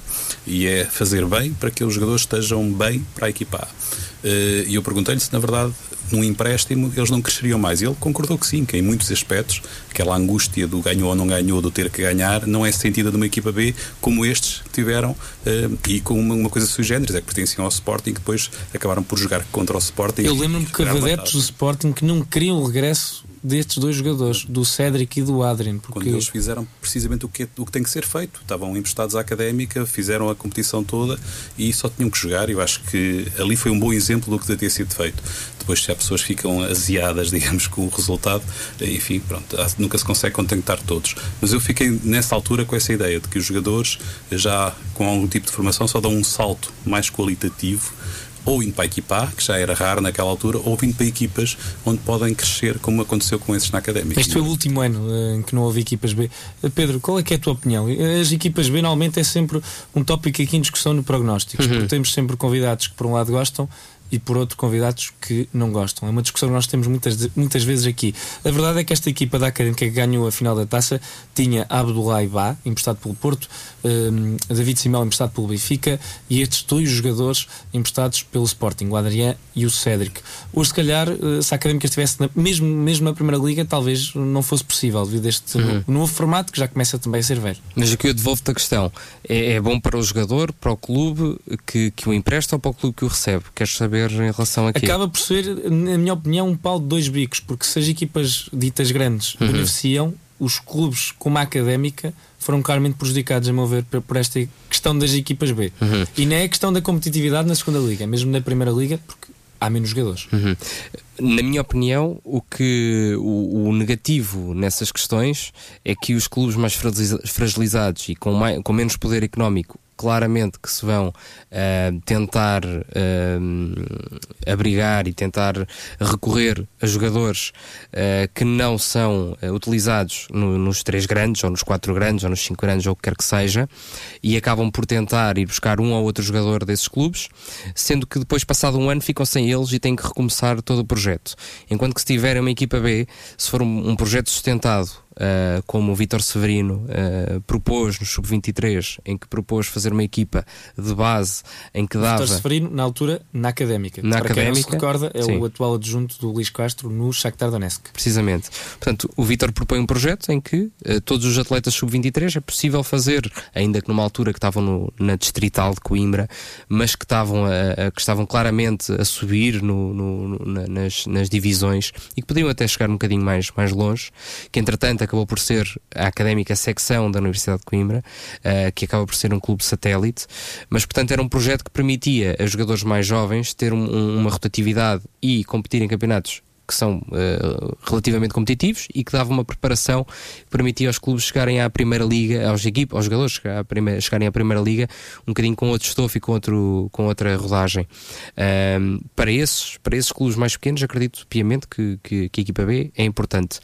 Speaker 6: E é fazer bem para que os jogadores estejam bem para a equipa A. Eh, E eu perguntei-lhe se, na verdade, num empréstimo eles não cresceriam mais. E ele concordou que sim, que em muitos aspectos, aquela angústia do ganhou ou não ganhou, do ter que ganhar, não é sentida de uma equipa B como estes que tiveram eh, e com uma, uma coisa sui generis, é que pertenciam ao Sporting e que depois acabaram por jogar contra o Sporting.
Speaker 2: Eu lembro-me que houve adeptos do. Sporting que não queriam o regresso destes dois jogadores, do Cédric e do.
Speaker 6: Quando
Speaker 2: Porque
Speaker 6: eles fizeram precisamente o que, é- o que tem que ser feito. Estavam emprestados à académica, fizeram a competição toda e só tinham que jogar. Eu acho que ali foi um bom exemplo do que deve ter sido feito. Depois, se as pessoas ficam aziadas, digamos, com o resultado, enfim, pronto, há- nunca se consegue contentar todos. Mas eu fiquei nessa altura com essa ideia de que os jogadores, já com algum tipo de formação, só dão um salto mais qualitativo ou indo para a equipa A, que já era raro naquela altura, ou vindo para equipas onde podem crescer, como aconteceu com esses na académica.
Speaker 2: Este foi o último ano eh, em que não houve equipas B. Eh, Pedro, qual é que é a tua opinião? As equipas B normalmente é sempre um tópico aqui em discussão no prognósticos, porque temos sempre convidados que por um lado gostam e por outro convidados que não gostam. É uma discussão que nós temos muitas, muitas vezes aqui. A verdade é que esta equipa da Académica que ganhou a final da taça tinha Abdullah Ibá, emprestado pelo Porto, eh, David Simão, emprestado pelo Benfica, e estes dois jogadores emprestados pelo Sporting, o Adrián e o Cédric. Hoje, se calhar, eh, se a Académica estivesse na, mesmo, mesmo na Primeira Liga, talvez não fosse possível, devido a este novo, novo formato que já começa também a ser velho.
Speaker 7: Mas aqui eu devolvo-te a questão: é, é bom para o jogador, para o clube que, que o empresta ou para o clube que o recebe? Queres saber em relação aqui?
Speaker 2: Acaba por ser, na minha opinião, um pau de dois bicos, porque se as equipas ditas grandes beneficiam, os clubes como a académica foram claramente prejudicados, a meu ver, por esta questão das equipas B. E não é a questão da competitividade na segunda liga, é mesmo na primeira liga, porque há menos jogadores.
Speaker 7: Uhum. Na minha opinião, o que o, o negativo nessas questões é que os clubes mais fragiliza- fragilizados e com, mai- com menos poder económico claramente que se vão ah, tentar ah, abrigar e tentar recorrer a jogadores ah, que não são utilizados no- nos três grandes, ou nos quatro grandes, ou nos cinco grandes, ou o que quer que seja, e acabam por tentar ir buscar um ou outro jogador desses clubes, sendo que depois, passado um ano, ficam sem eles e têm que recomeçar todo o projeto. Enquanto que se tiverem uma equipa B, se for um, um projeto sustentado, ah, como o Vítor Severino ah, propôs no Sub-23, em que propôs fazer uma equipa de base em que dava.
Speaker 2: Vitor Severino, na altura, na académica.
Speaker 7: Na
Speaker 2: Para quem não se
Speaker 7: Académica,
Speaker 2: recorda, é
Speaker 7: sim.
Speaker 2: o atual adjunto do Luís Castro no Shakhtar Donetsk.
Speaker 7: Precisamente. Portanto, o Vítor propõe um projeto em que eh, todos os atletas sub-23 é possível fazer, ainda que numa altura que estavam no- na distrital de Coimbra, mas que estavam, a- a- que estavam claramente a subir no- no- na- nas, nas divisões e que podiam até chegar um bocadinho mais, mais longe, que entretanto acabou por ser a académica secção da Universidade de Coimbra, uh, que acaba por ser um clube satélite, mas portanto era um projeto que permitia a jogadores mais jovens ter um, uma rotatividade e competir em campeonatos que são uh, relativamente competitivos e que davam uma preparação que permitia aos clubes chegarem à primeira liga, aos equipes, aos jogadores à primeira, chegarem à primeira liga um bocadinho com outro estofo e com, outro, com outra rodagem. Para, esses, para esses clubes mais pequenos, acredito piamente que, que, que a equipa B é importante.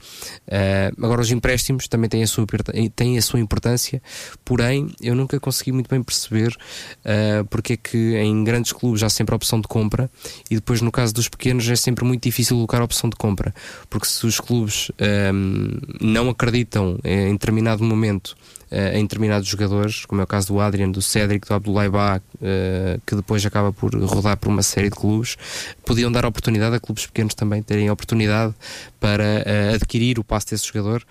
Speaker 7: Uh, agora, os empréstimos também têm a, sua, têm a sua importância, porém, eu nunca consegui muito bem perceber uh, porque é que em grandes clubes há sempre a opção de compra e depois, no caso dos pequenos, é sempre muito difícil colocar a opção opção de compra. Porque se os clubes um, ehm, não acreditam em determinado momento uh, em determinados jogadores, como é o caso do Adrian, do Cédric, do Abdullah Ba, uh, que depois acaba por rodar por uma série de clubes, podiam dar oportunidade a clubes pequenos também terem oportunidade para uh, adquirir o passe desse jogador,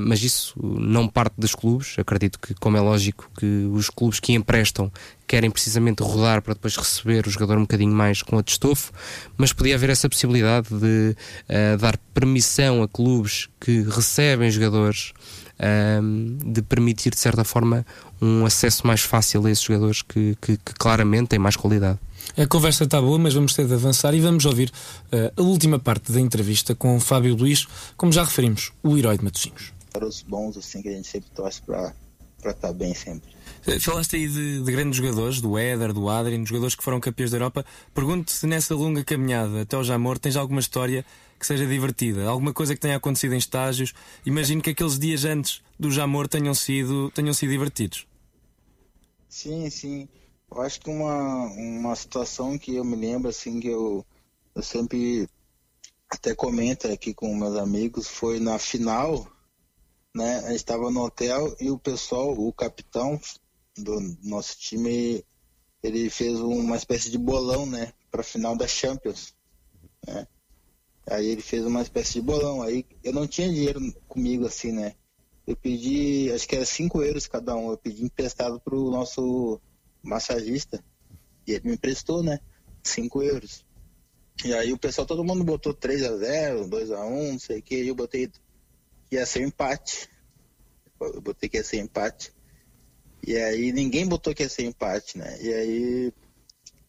Speaker 7: mas isso não parte dos clubes. Acredito que, como é lógico, que os clubes que emprestam querem precisamente rodar para depois receber o jogador um bocadinho mais com outro estofo, mas podia haver essa possibilidade de uh, dar permissão a clubes que recebem jogadores um, de permitir, de certa forma, um acesso mais fácil a esses jogadores que, que, que claramente têm mais qualidade.
Speaker 2: A conversa está boa, mas vamos ter de avançar e vamos ouvir uh, a última parte da entrevista com Fábio Luís, como já referimos, o herói de Matosinhos.
Speaker 3: Para os bons, assim, que a gente sempre torce para estar bem sempre.
Speaker 2: Eh, falaste aí de, de, grandes jogadores, do Éder, do Adrien, jogadores que foram campeões da Europa. Pergunto se nessa longa caminhada até ao Jamor tens alguma história que seja divertida, alguma coisa que tenha acontecido em estágios. Imagino que aqueles dias antes do Jamor tenham sido, tenham sido divertidos.
Speaker 3: Sim, sim. Eu acho que uma, uma situação que eu me lembro, assim, que eu, eu sempre até comento aqui com meus amigos, foi na final, né? A gente estava no hotel e o pessoal, o capitão do nosso time, ele fez uma espécie de bolão, né? Para final da Champions, né? Aí ele fez uma espécie de bolão. Aí eu não tinha dinheiro comigo assim, né? Eu pedi, acho que era 5 euros cada um. Eu pedi emprestado pro nosso massagista. E ele me emprestou, né? 5 euros. E aí o pessoal, todo mundo botou 3 a 0 2 a 1 não sei o que. Eu botei ia ser empate. Eu botei que ia ser empate. E aí ninguém botou que ia ser empate, né? E aí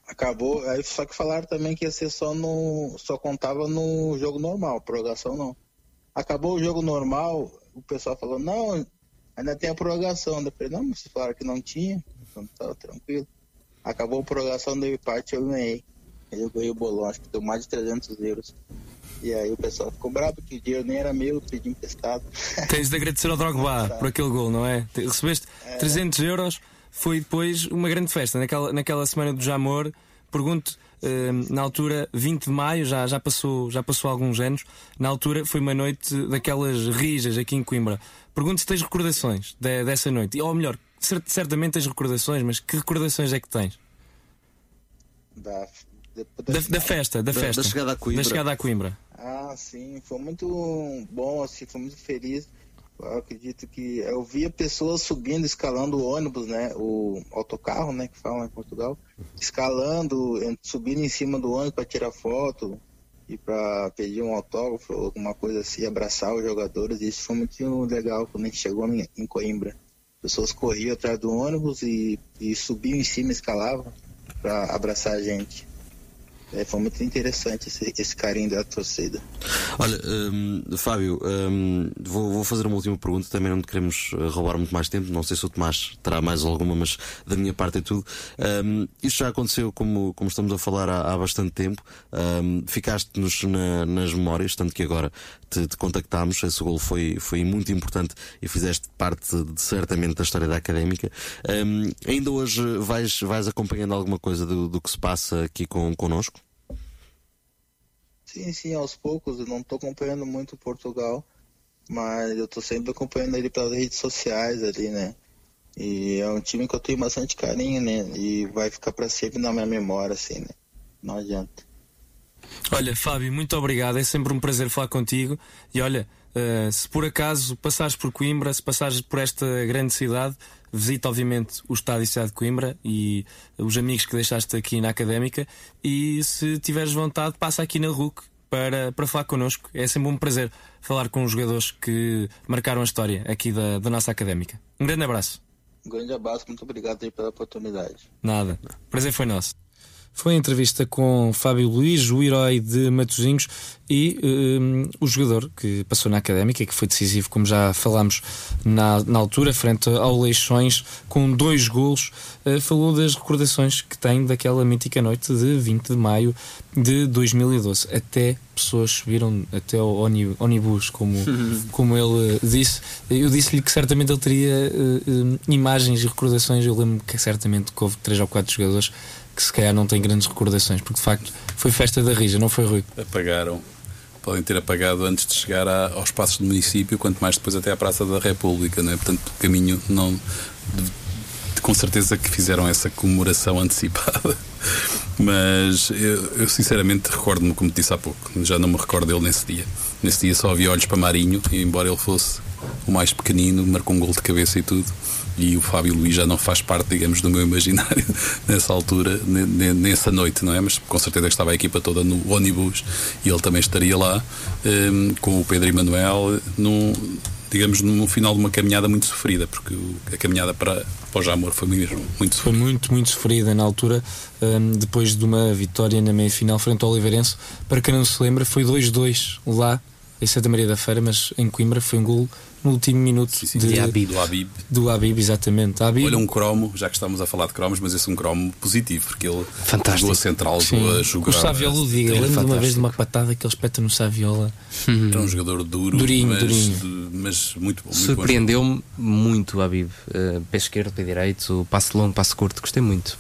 Speaker 3: Acabou, aí só que falaram também que ia ser só no. só contava no jogo normal, prorrogação não. Acabou o jogo normal, o pessoal falou, não, ainda tem a prorrogação. Depois, não, vocês falaram que não tinha, então tava tranquilo. Acabou a prorrogação, deu empate, eu ganhei. Eu ganhei o bolão, acho que deu mais de 300 euros. E aí o pessoal ficou bravo que o dinheiro nem era meu, pedi emprestado.
Speaker 2: Tens de agradecer ao Drogba por aquele gol, não é? Recebeste é. 300 euros foi depois uma grande festa. Naquela, naquela semana do Jamor, pergunto, uh, na altura, 20 de maio, já, já, passou, já passou alguns anos, na altura foi uma noite daquelas rijas aqui em Coimbra. Pergunto se tens recordações de, dessa noite. Ou melhor, certamente tens recordações, mas que recordações é que tens?
Speaker 3: Da,
Speaker 2: da, da, festa, da, festa.
Speaker 4: Da chegada,
Speaker 2: da chegada à Coimbra.
Speaker 3: Ah, sim, foi muito bom, assim, foi muito feliz eu acredito que eu via pessoas subindo, escalando o ônibus, né? O autocarro, né? Que falam em Portugal. Escalando, subindo em cima do ônibus para tirar foto e para pedir um autógrafo, alguma coisa assim, abraçar os jogadores. Isso foi muito legal quando a gente chegou em Coimbra. Pessoas corriam atrás do ônibus e, e subiam em cima, escalavam para abraçar a gente. É, foi muito interessante esse, esse carinho da torcida.
Speaker 4: Olha, um, Fábio, um, vou, vou, fazer uma última pergunta. Também não queremos uh, roubar muito mais tempo. Não sei se o Tomás terá mais alguma, mas da minha parte é tudo. Um, isto já aconteceu, como, como estamos a falar, há, há bastante tempo. Um, Ficaste-nos na, nas memórias, tanto que agora te, te contactámos. Esse gol foi, foi muito importante e fizeste parte, de, certamente, da história da académica. Um, ainda hoje vais, vais acompanhando alguma coisa do, do que se passa aqui com, connosco?
Speaker 3: Sim, sim, aos poucos. Eu não estou acompanhando muito Portugal, mas eu estou sempre acompanhando ele pelas redes sociais ali, né? E é um time que eu tenho bastante carinho, né? E vai ficar para sempre na minha memória, assim, né? Não adianta.
Speaker 2: Olha, Fábio, muito obrigado. É sempre um prazer falar contigo. E olha, uh, se por acaso passares por Coimbra, se passares por esta grande cidade, visita obviamente o Estádio Cidade de Coimbra e os amigos que deixaste aqui na Académica e se tiveres vontade passa aqui na RUC para, para falar connosco. É sempre um prazer falar com os jogadores que marcaram a história aqui da, da nossa académica. Um grande abraço.
Speaker 3: Um grande abraço, muito obrigado aí pela oportunidade.
Speaker 2: Nada. O prazer foi nosso. Foi a entrevista com Fábio Luís, o herói de Matosinhos e um, o jogador que passou na académica, que foi decisivo, como já falámos na, na altura, frente ao Leixões, com dois golos. Uh, falou das recordações que tem daquela mítica noite de 20 de maio de 2012. Até pessoas subiram até ao ônibus, como, como ele disse. Eu disse-lhe que certamente ele teria uh, imagens e recordações. Eu lembro que certamente que houve três ou quatro jogadores que se calhar não têm grandes recordações, porque de facto foi festa da Rija, não foi Rui?
Speaker 6: Apagaram. Podem ter apagado antes de chegar aos passos do município, quanto mais depois até à Praça da República, não é? Portanto, o caminho não. De, com certeza que fizeram essa comemoração antecipada. Mas eu, eu sinceramente recordo-me, como disse há pouco, já não me recordo dele nesse dia. Nesse dia só havia olhos para Marinho, embora ele fosse o mais pequenino, marcou um gol de cabeça e tudo e o Fábio Luís já não faz parte, digamos, do meu imaginário nessa altura, nessa noite, não é? Mas com certeza que estava a equipa toda no ônibus e ele também estaria lá um, com o Pedro Emanuel, num, digamos, no final de uma caminhada muito sofrida, porque a caminhada para, para o Jamor foi mesmo muito
Speaker 2: sofrida. Foi muito, muito sofrida na altura, um, depois de uma vitória na meia final frente ao Oliveirense. Para quem não se lembra, foi 2-2 lá em Santa Maria da Feira, mas em Coimbra foi um gol no último minuto sim, sim,
Speaker 6: de, de Habib. do Habib.
Speaker 2: Do Habib, exatamente. Habib.
Speaker 6: Olha um cromo, já que estamos a falar de cromos, mas esse é um cromo positivo, porque ele
Speaker 2: Fantástico.
Speaker 6: jogou a central, jogou a jogar.
Speaker 2: O Saviola, diga, eu lembro de uma vez de uma patada que ele espeta no Saviola.
Speaker 6: Era um jogador duro,
Speaker 2: durinho,
Speaker 6: mas,
Speaker 2: durinho.
Speaker 6: mas muito bom.
Speaker 7: Surpreendeu-me muito o Habib. Uh, pé esquerdo, pé direito, passo longo, passo curto, gostei muito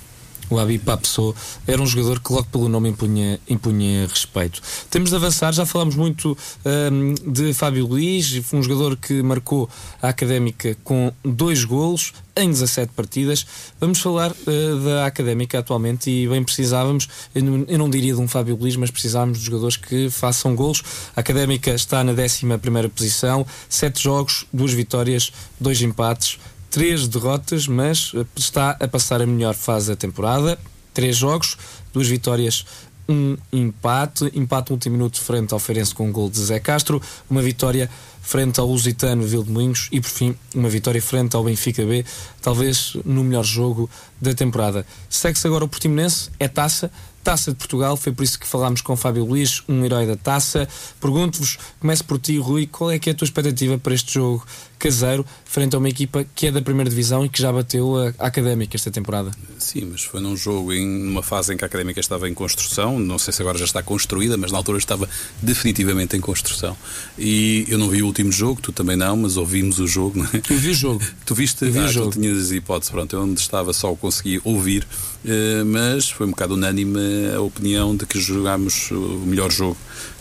Speaker 2: o Habib Papsou era um jogador que logo pelo nome impunha, impunha respeito. Temos de avançar, já falamos muito um, de Fábio Luís, um jogador que marcou a Académica com dois golos em 17 partidas. Vamos falar uh, da Académica atualmente e bem precisávamos, eu não, eu não, diria de um Fábio Luís, mas precisávamos de jogadores que façam golos. A Académica está na 11 posição, 7 jogos, 2 vitórias, 2 empates três derrotas, mas eh, está a passar a melhor fase da temporada. Três jogos, duas vitórias, um empate. Empate último minuto frente ao Feirense com um gol de Zé Castro. Uma vitória frente ao Lusitano Vildemunhos e, por fim, uma vitória frente ao Benfica B, talvez no melhor jogo da temporada. Segue-se agora o Portimonense, é taça. Taça de Portugal, foi por isso que falámos com Fábio Luís, um herói da taça. Pergunto-vos, começo por ti, Rui, qual é que é a tua expectativa para este jogo caseiro, frente a uma equipa que é da primeira divisão e que já bateu a, a Académica esta temporada?
Speaker 6: Sim, mas foi num jogo, em uma fase em que a Académica estava em construção, não sei se agora já está construída, mas na altura estava definitivamente em construção. E eu não vi o último jogo, tu também não, mas ouvimos o jogo, não é?
Speaker 2: Eu vi o jogo.
Speaker 6: Tu viste? Eu vi ah, o jogo. Tu tinhas hipótese, pronto, eu onde estava só consegui ouvir, eh, mas foi um bocado unânime a opinião de que jogámos o melhor jogo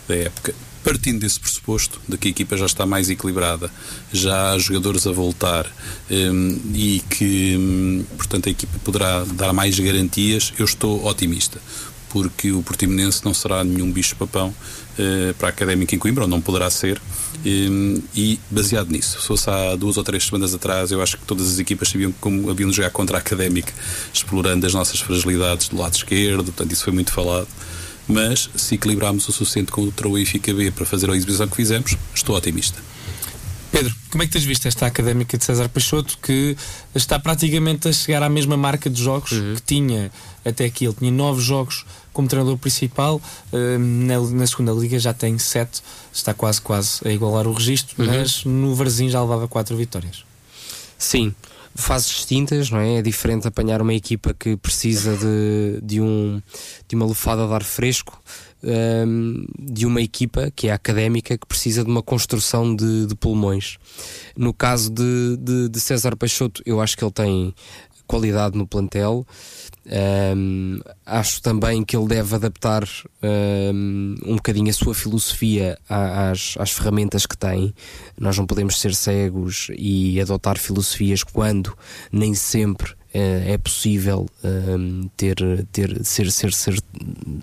Speaker 6: da época partindo desse pressuposto de que a equipa já está mais equilibrada, já há jogadores a voltar um, e que, um, portanto, a equipa poderá dar mais garantias, eu estou otimista. Porque o Portimonense não será nenhum bicho-papão uh, para a Académica em Coimbra, ou não poderá ser, um, e baseado nisso, se fosse há duas ou três semanas atrás, eu acho que todas as equipas sabiam como haviam de jogar contra a Académica, explorando as nossas fragilidades do lado esquerdo, portanto, isso foi muito falado mas se equilibrarmos o suficiente contra o Benfica B para fazer a exibição que fizemos, estou otimista.
Speaker 2: Pedro, como é que tens visto esta académica de César Peixoto que está praticamente a chegar à mesma marca de jogos uhum. que tinha até aqui? Ele tinha nove jogos como treinador principal, uh, na, na, segunda liga já tem sete, está quase quase a igualar o registro, uhum. mas no Varzim já levava quatro vitórias.
Speaker 7: Sim, fases distintas, não é? É diferente apanhar uma equipa que precisa de, de, um, de uma lufada de ar fresco um, de uma equipa que é académica que precisa de uma construção de, de pulmões. No caso de, de, de César Peixoto, eu acho que ele tem qualidade no plantel. Um, acho também que ele deve adaptar um, um bocadinho a sua filosofia às, às ferramentas que tem. Nós não podemos ser cegos e adotar filosofias quando nem sempre uh, é possível um, ter, ter, ser, ser, ser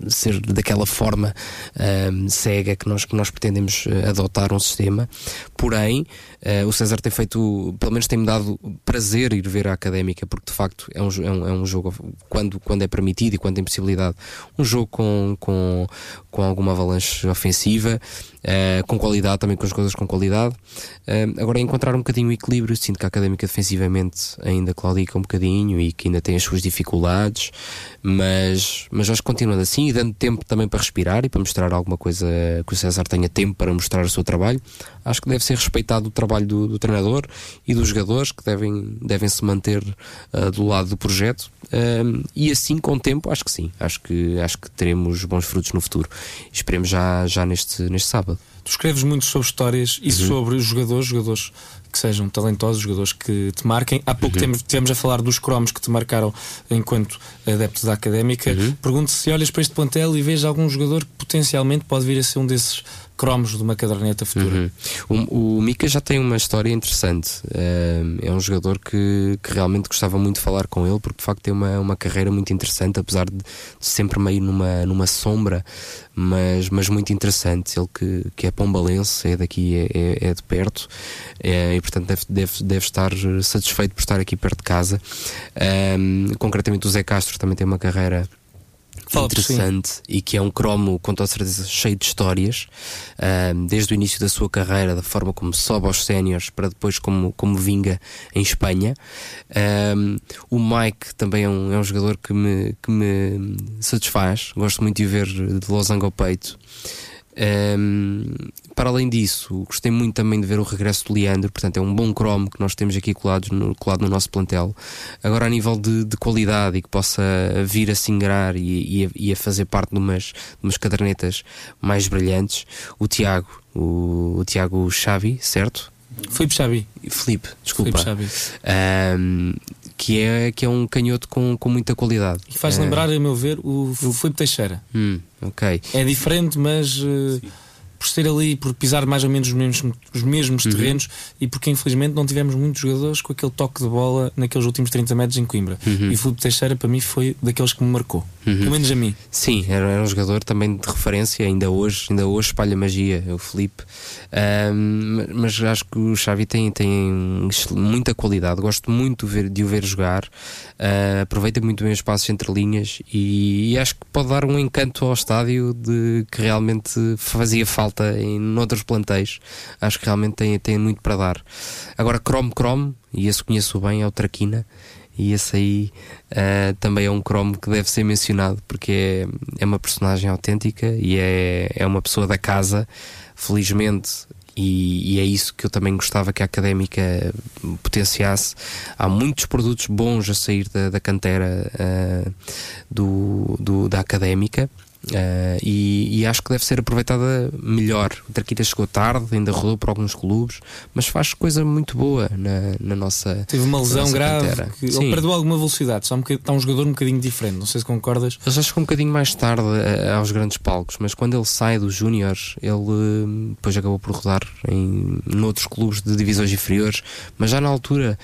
Speaker 7: ser daquela forma uh, cega que nós, que nós pretendemos adotar um sistema. Porém, uh, o César tem feito, pelo menos tem-me dado prazer ir ver a académica, porque de facto é um, é um, é um jogo, quando, quando é permitido e quando tem possibilidade, um jogo com, com, com alguma avalanche ofensiva. Uh, com qualidade, também com as coisas com qualidade. Uh, agora, encontrar um bocadinho o equilíbrio, sinto que a académica defensivamente ainda claudica um bocadinho e que ainda tem as suas dificuldades, mas, mas acho que continuando assim e dando tempo também para respirar e para mostrar alguma coisa que o César tenha tempo para mostrar o seu trabalho, acho que deve ser respeitado o trabalho do, do treinador e dos jogadores que devem, devem se manter uh, do lado do projeto. e assim, com o tempo, acho que sim, acho que, acho que teremos bons frutos no futuro. Esperemos já, já neste, neste sábado.
Speaker 2: Tu escreves muito sobre histórias e uhum. sobre jogadores, jogadores que sejam talentosos, jogadores que te marquem. Há pouco uhum. tivemos a falar dos cromos que te marcaram enquanto adepto da académica. Uhum. Pergunto se olhas para este plantel e vês algum jogador que potencialmente pode vir a ser um desses cromos de uma caderneta futura.
Speaker 7: Uhum. O, o Mika já tem uma história interessante. Uh, é um jogador que, que, realmente gostava muito de falar com ele, porque de facto tem uma, uma carreira muito interessante, apesar de, de sempre meio numa, numa sombra, mas, mas muito interessante. Ele que, que é pombalense, é daqui, é, é, é de perto, é, e portanto deve, deve, deve estar satisfeito por estar aqui perto de casa. concretamente, o Zé Castro também tem uma carreira Fala interessante e que é um cromo, com toda certeza, cheio de histórias, um, desde o início da sua carreira, da forma como sobe aos séniores, para depois como, como vinga em Espanha. Um, o Mike também é um, é um jogador que me, que me satisfaz, gosto muito de ver de losango ao peito. Um, para além disso, gostei muito também de ver o regresso do Leandro, portanto é um bom cromo que nós temos aqui colado no, colado no nosso plantel. Agora, a nível de, de qualidade e que possa vir a singrar e, e, a, e a fazer parte de umas, de umas cadernetas mais brilhantes, o Tiago, o, o Tiago Xavi, certo?
Speaker 2: Filipe Xavi.
Speaker 7: Filipe, desculpa. Filipe Xavi. Um, que é, que é um canhoto com, com muita qualidade.
Speaker 2: E faz lembrar, a meu ver, o, o Filipe Teixeira.
Speaker 7: Hum, ok.
Speaker 2: É diferente, mas. Uh, por ser ali, por pisar mais ou menos os mesmos, os mesmos uhum. terrenos e porque infelizmente não tivemos muitos jogadores com aquele toque de bola naqueles últimos 30 metros em Coimbra. Uhum. E o Filipe Teixeira para mim foi daqueles que me marcou, uhum. pelo menos a mim.
Speaker 7: Sim, era, era, um jogador também de referência, ainda hoje, ainda hoje espalha magia, o Filipe. Um, mas acho que o Xavi tem, tem muita qualidade, gosto muito de, ver, de o ver jogar, uh, aproveita muito bem os passos entre linhas e, e acho que pode dar um encanto ao estádio de que realmente fazia falta falta em noutros plantéis. Acho que realmente tem, tem muito para dar. Agora, Chrome Chrome, e esse conheço bem, é o Traquina. E esse aí uh, também é um Chrome que deve ser mencionado porque é, é uma personagem autêntica e é, é uma pessoa da casa. Felizmente, e, e, é isso que eu também gostava que a académica potenciasse. Há muitos produtos bons a sair da, da cantera uh, do, do, da académica Uh, e, e, acho que deve ser aproveitada melhor. O Traquita chegou tarde, ainda rodou por alguns clubes, mas faz coisa muito boa na, na nossa.
Speaker 2: Teve uma lesão grave, ele perdeu alguma velocidade, só um está um jogador um bocadinho diferente. Não sei se concordas.
Speaker 7: Ele já chegou um bocadinho mais tarde uh, aos grandes palcos, mas quando ele sai dos Júniores, ele uh, depois acabou por rodar em noutros clubes de divisões inferiores, mas já na altura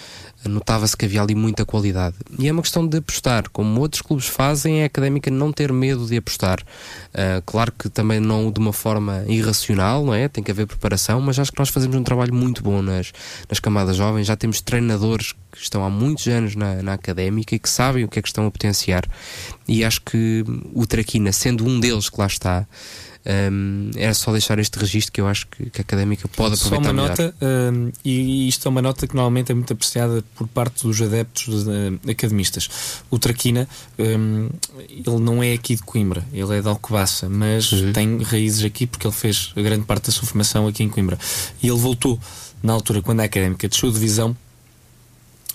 Speaker 7: notava-se que havia ali muita qualidade. E é uma questão de apostar, como outros clubes fazem, é a académica não ter medo de apostar. Uh, claro que também não de uma forma irracional, não é? Tem que haver preparação, mas acho que nós fazemos um trabalho muito bom nas, nas camadas jovens. Já temos treinadores que estão há muitos anos na, na académica e que sabem o que é que estão a potenciar. E acho que o Traquina, sendo um deles que lá está, um, era só deixar este registro que eu acho que, que a académica pode aproveitar.
Speaker 2: Só uma
Speaker 7: melhor.
Speaker 2: nota, um, e isto é uma nota que normalmente é muito apreciada por parte dos adeptos de, de, academistas. O Traquina, um, ele não é aqui de Coimbra, ele é de Alcobaça, mas uhum. tem raízes aqui porque ele fez a grande parte da sua formação aqui em Coimbra. E ele voltou na altura, quando a académica deixou de divisão,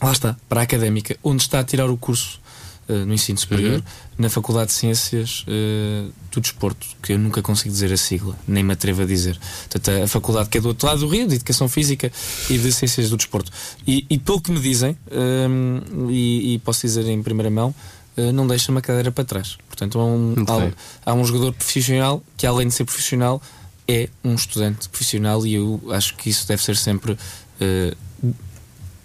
Speaker 2: lá está, para a académica, onde está a tirar o curso no ensino superior, uhum. na Faculdade de Ciências uh, do Desporto, que eu nunca consigo dizer a sigla, nem me atrevo a dizer. Portanto, a faculdade que é do outro lado do Rio, de Educação Física e de Ciências do Desporto. E, e pelo que me dizem, um, e, e, posso dizer em primeira mão, uh, não deixa uma cadeira para trás. Portanto, há um, há, há um jogador profissional que, além de ser profissional, é um estudante profissional e eu acho que isso deve ser sempre uh,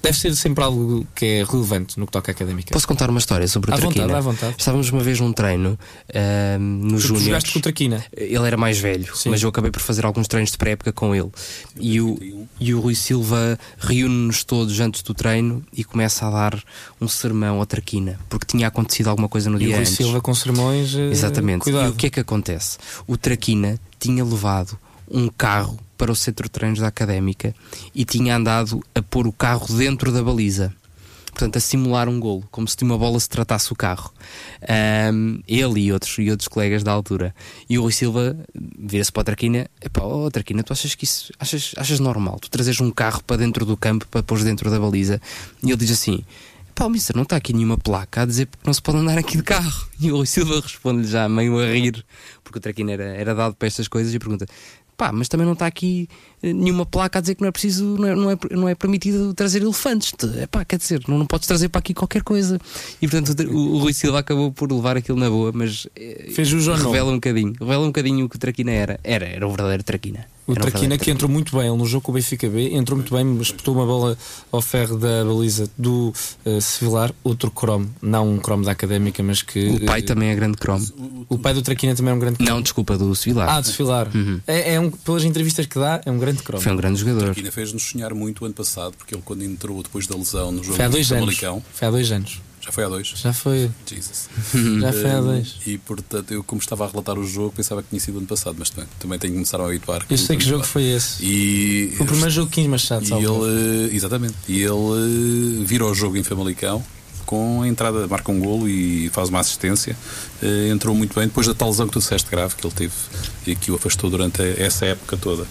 Speaker 2: deve ser sempre algo que é relevante no que toca à académica.
Speaker 7: Posso contar uma história sobre o
Speaker 2: à
Speaker 7: Traquina?
Speaker 2: Vontade, à vontade.
Speaker 7: Estávamos uma vez num treino uh, no Júnior.
Speaker 2: jogaste com o Traquina?
Speaker 7: Ele era mais velho, Sim. mas eu acabei por fazer alguns treinos de pré-época com ele. E o, e o Rui Silva reúne-nos todos antes do treino e começa a dar um sermão ao Traquina, porque tinha acontecido alguma coisa no
Speaker 2: e
Speaker 7: dia
Speaker 2: o Rui
Speaker 7: antes.
Speaker 2: Silva com sermões. Uh,
Speaker 7: Exatamente.
Speaker 2: Cuidado.
Speaker 7: E o que é que acontece? O Traquina tinha levado um carro para o centro de treinos da académica e tinha andado a pôr o carro dentro da baliza. Portanto, a simular um golo, como se de uma bola se tratasse o carro. Um, ele e outros, e outros colegas da altura. E o Rui Silva vira-se para a Traquina: Epá, oh, Traquina, tu achas que isso achas, achas normal? Tu trazes um carro para dentro do campo para pôr dentro da baliza? E ele diz assim: Pá, mister, não está aqui nenhuma placa a dizer porque não se pode andar aqui de carro. E o Silva responde-lhe já meio a rir, porque o Traquina era, era dado para estas coisas e pergunta: Pá, mas também não está aqui eh, nenhuma placa a dizer que não é preciso, não é, não é, não é permitido trazer elefantes. É pá, quer dizer, não, não podes trazer para aqui qualquer coisa. E portanto o, o Rui Silva acabou por levar aquilo na boa, mas
Speaker 2: eh, Fez o
Speaker 7: revela um bocadinho, revela um bocadinho o que o Traquina era. Era, era o verdadeiro Traquina.
Speaker 2: O Traquina que entrou muito bem, ele no jogo com o Benfica B, entrou muito bem, espetou uma bola ao ferro da baliza do uh, Sevilar, outro cromo, não um cromo da académica, mas que.
Speaker 7: O pai uh, também é grande cromo.
Speaker 2: O pai do Traquina também é um grande cromo.
Speaker 7: Não, desculpa, do Sevilar.
Speaker 2: Ah, do Sevilar. Uhum. É, é, um, pelas entrevistas que dá, é um grande cromo.
Speaker 7: Foi um grande jogador. O
Speaker 6: Traquina fez-nos sonhar muito o ano passado, porque ele, quando entrou depois da lesão no jogo
Speaker 2: Foi há dois anos.
Speaker 6: Foi
Speaker 2: há dois anos.
Speaker 6: Já foi há dois?
Speaker 2: Já foi.
Speaker 6: Jesus.
Speaker 2: Já foi há dois.
Speaker 6: E portanto, eu, como estava a relatar o jogo, pensava que tinha sido ano passado, mas também, também tenho que começar a habituar.
Speaker 2: Eu sei que jogo foi esse.
Speaker 6: E,
Speaker 2: o primeiro jogo 15 Machado,
Speaker 6: e ele, Exatamente. E ele virou o jogo em Famalicão com a entrada, marca um golo e faz uma assistência. Uh, entrou muito bem depois da tal lesão que tu disseste grave que ele teve e que o afastou durante essa época toda.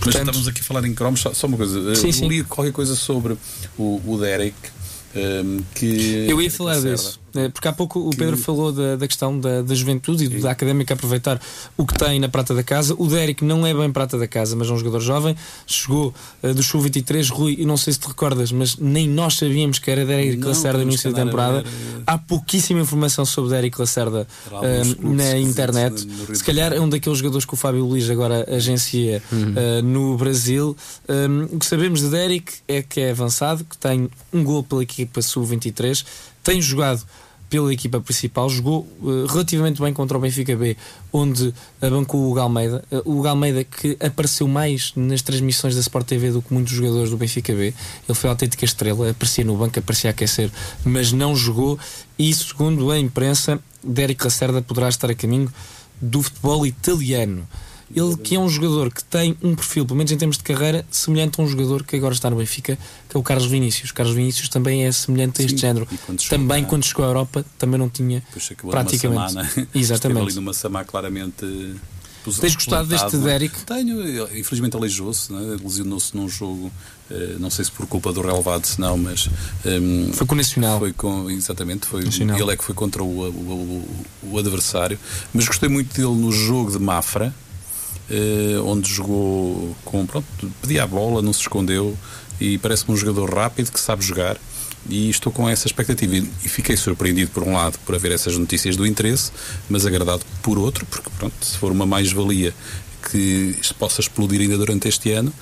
Speaker 6: Mas Portanto, estamos aqui a falar em cromos, só, só uma coisa.
Speaker 2: Sim, sim.
Speaker 6: li qualquer coisa sobre o, o Derek. Um, que
Speaker 2: eu ia falar disso. É, porque há pouco o Pedro falou da, da questão da, da, juventude e da académica aproveitar o que tem na prata da casa. O Derek não é bem prata da casa, mas é um jogador jovem. Chegou uh, do Show 23, Rui, e não sei se te recordas, mas nem nós sabíamos que era Derek Lacerda no início da temporada. Há pouquíssima informação sobre Derek Lacerda uh, na internet. Se calhar é um daqueles jogadores que o Fábio Luís agora agencia uhum. uh, no Brasil. Um, o que sabemos de Derek é que é avançado, que tem um gol pela equipa Sub-23, tem jogado pela equipa principal, jogou uh, relativamente bem contra o Benfica B, onde abancou o Hugo Almeida. Uh, o Hugo Almeida que apareceu mais nas transmissões da Sport TV do que muitos jogadores do Benfica B. Ele foi a autêntica estrela, aparecia no banco, aparecia a aquecer, mas não jogou. E segundo a imprensa, Derek Lacerda poderá estar a caminho do futebol italiano. Ele que é um jogador que tem um perfil, pelo menos em termos de carreira, semelhante a um jogador que agora está no Benfica, que é o Carlos Vinícius. Carlos Vinícius também é semelhante a este Sim, género. Quando também quando chegou à Europa, também não tinha praticamente.
Speaker 6: Samá, né? Exatamente. ali numa Samá claramente
Speaker 2: Tens gostado deste Derek?
Speaker 6: Tenho, infelizmente aleijou-se, né? lesionou-se num jogo, eh, não sei se por culpa do relevado, se não, mas. Um,
Speaker 2: foi com o Nacional.
Speaker 6: Foi com, exatamente, foi, ele é que foi contra o, o, o, o adversário. Mas gostei muito dele no jogo de Mafra, eh, onde jogou com. Pronto, pedia a bola, não se escondeu e parece-me um jogador rápido que sabe jogar. E estou com essa expectativa e fiquei surpreendido por um lado por haver essas notícias do interesse, mas agradado por outro, porque pronto, se for uma mais-valia que possa explodir ainda durante este ano,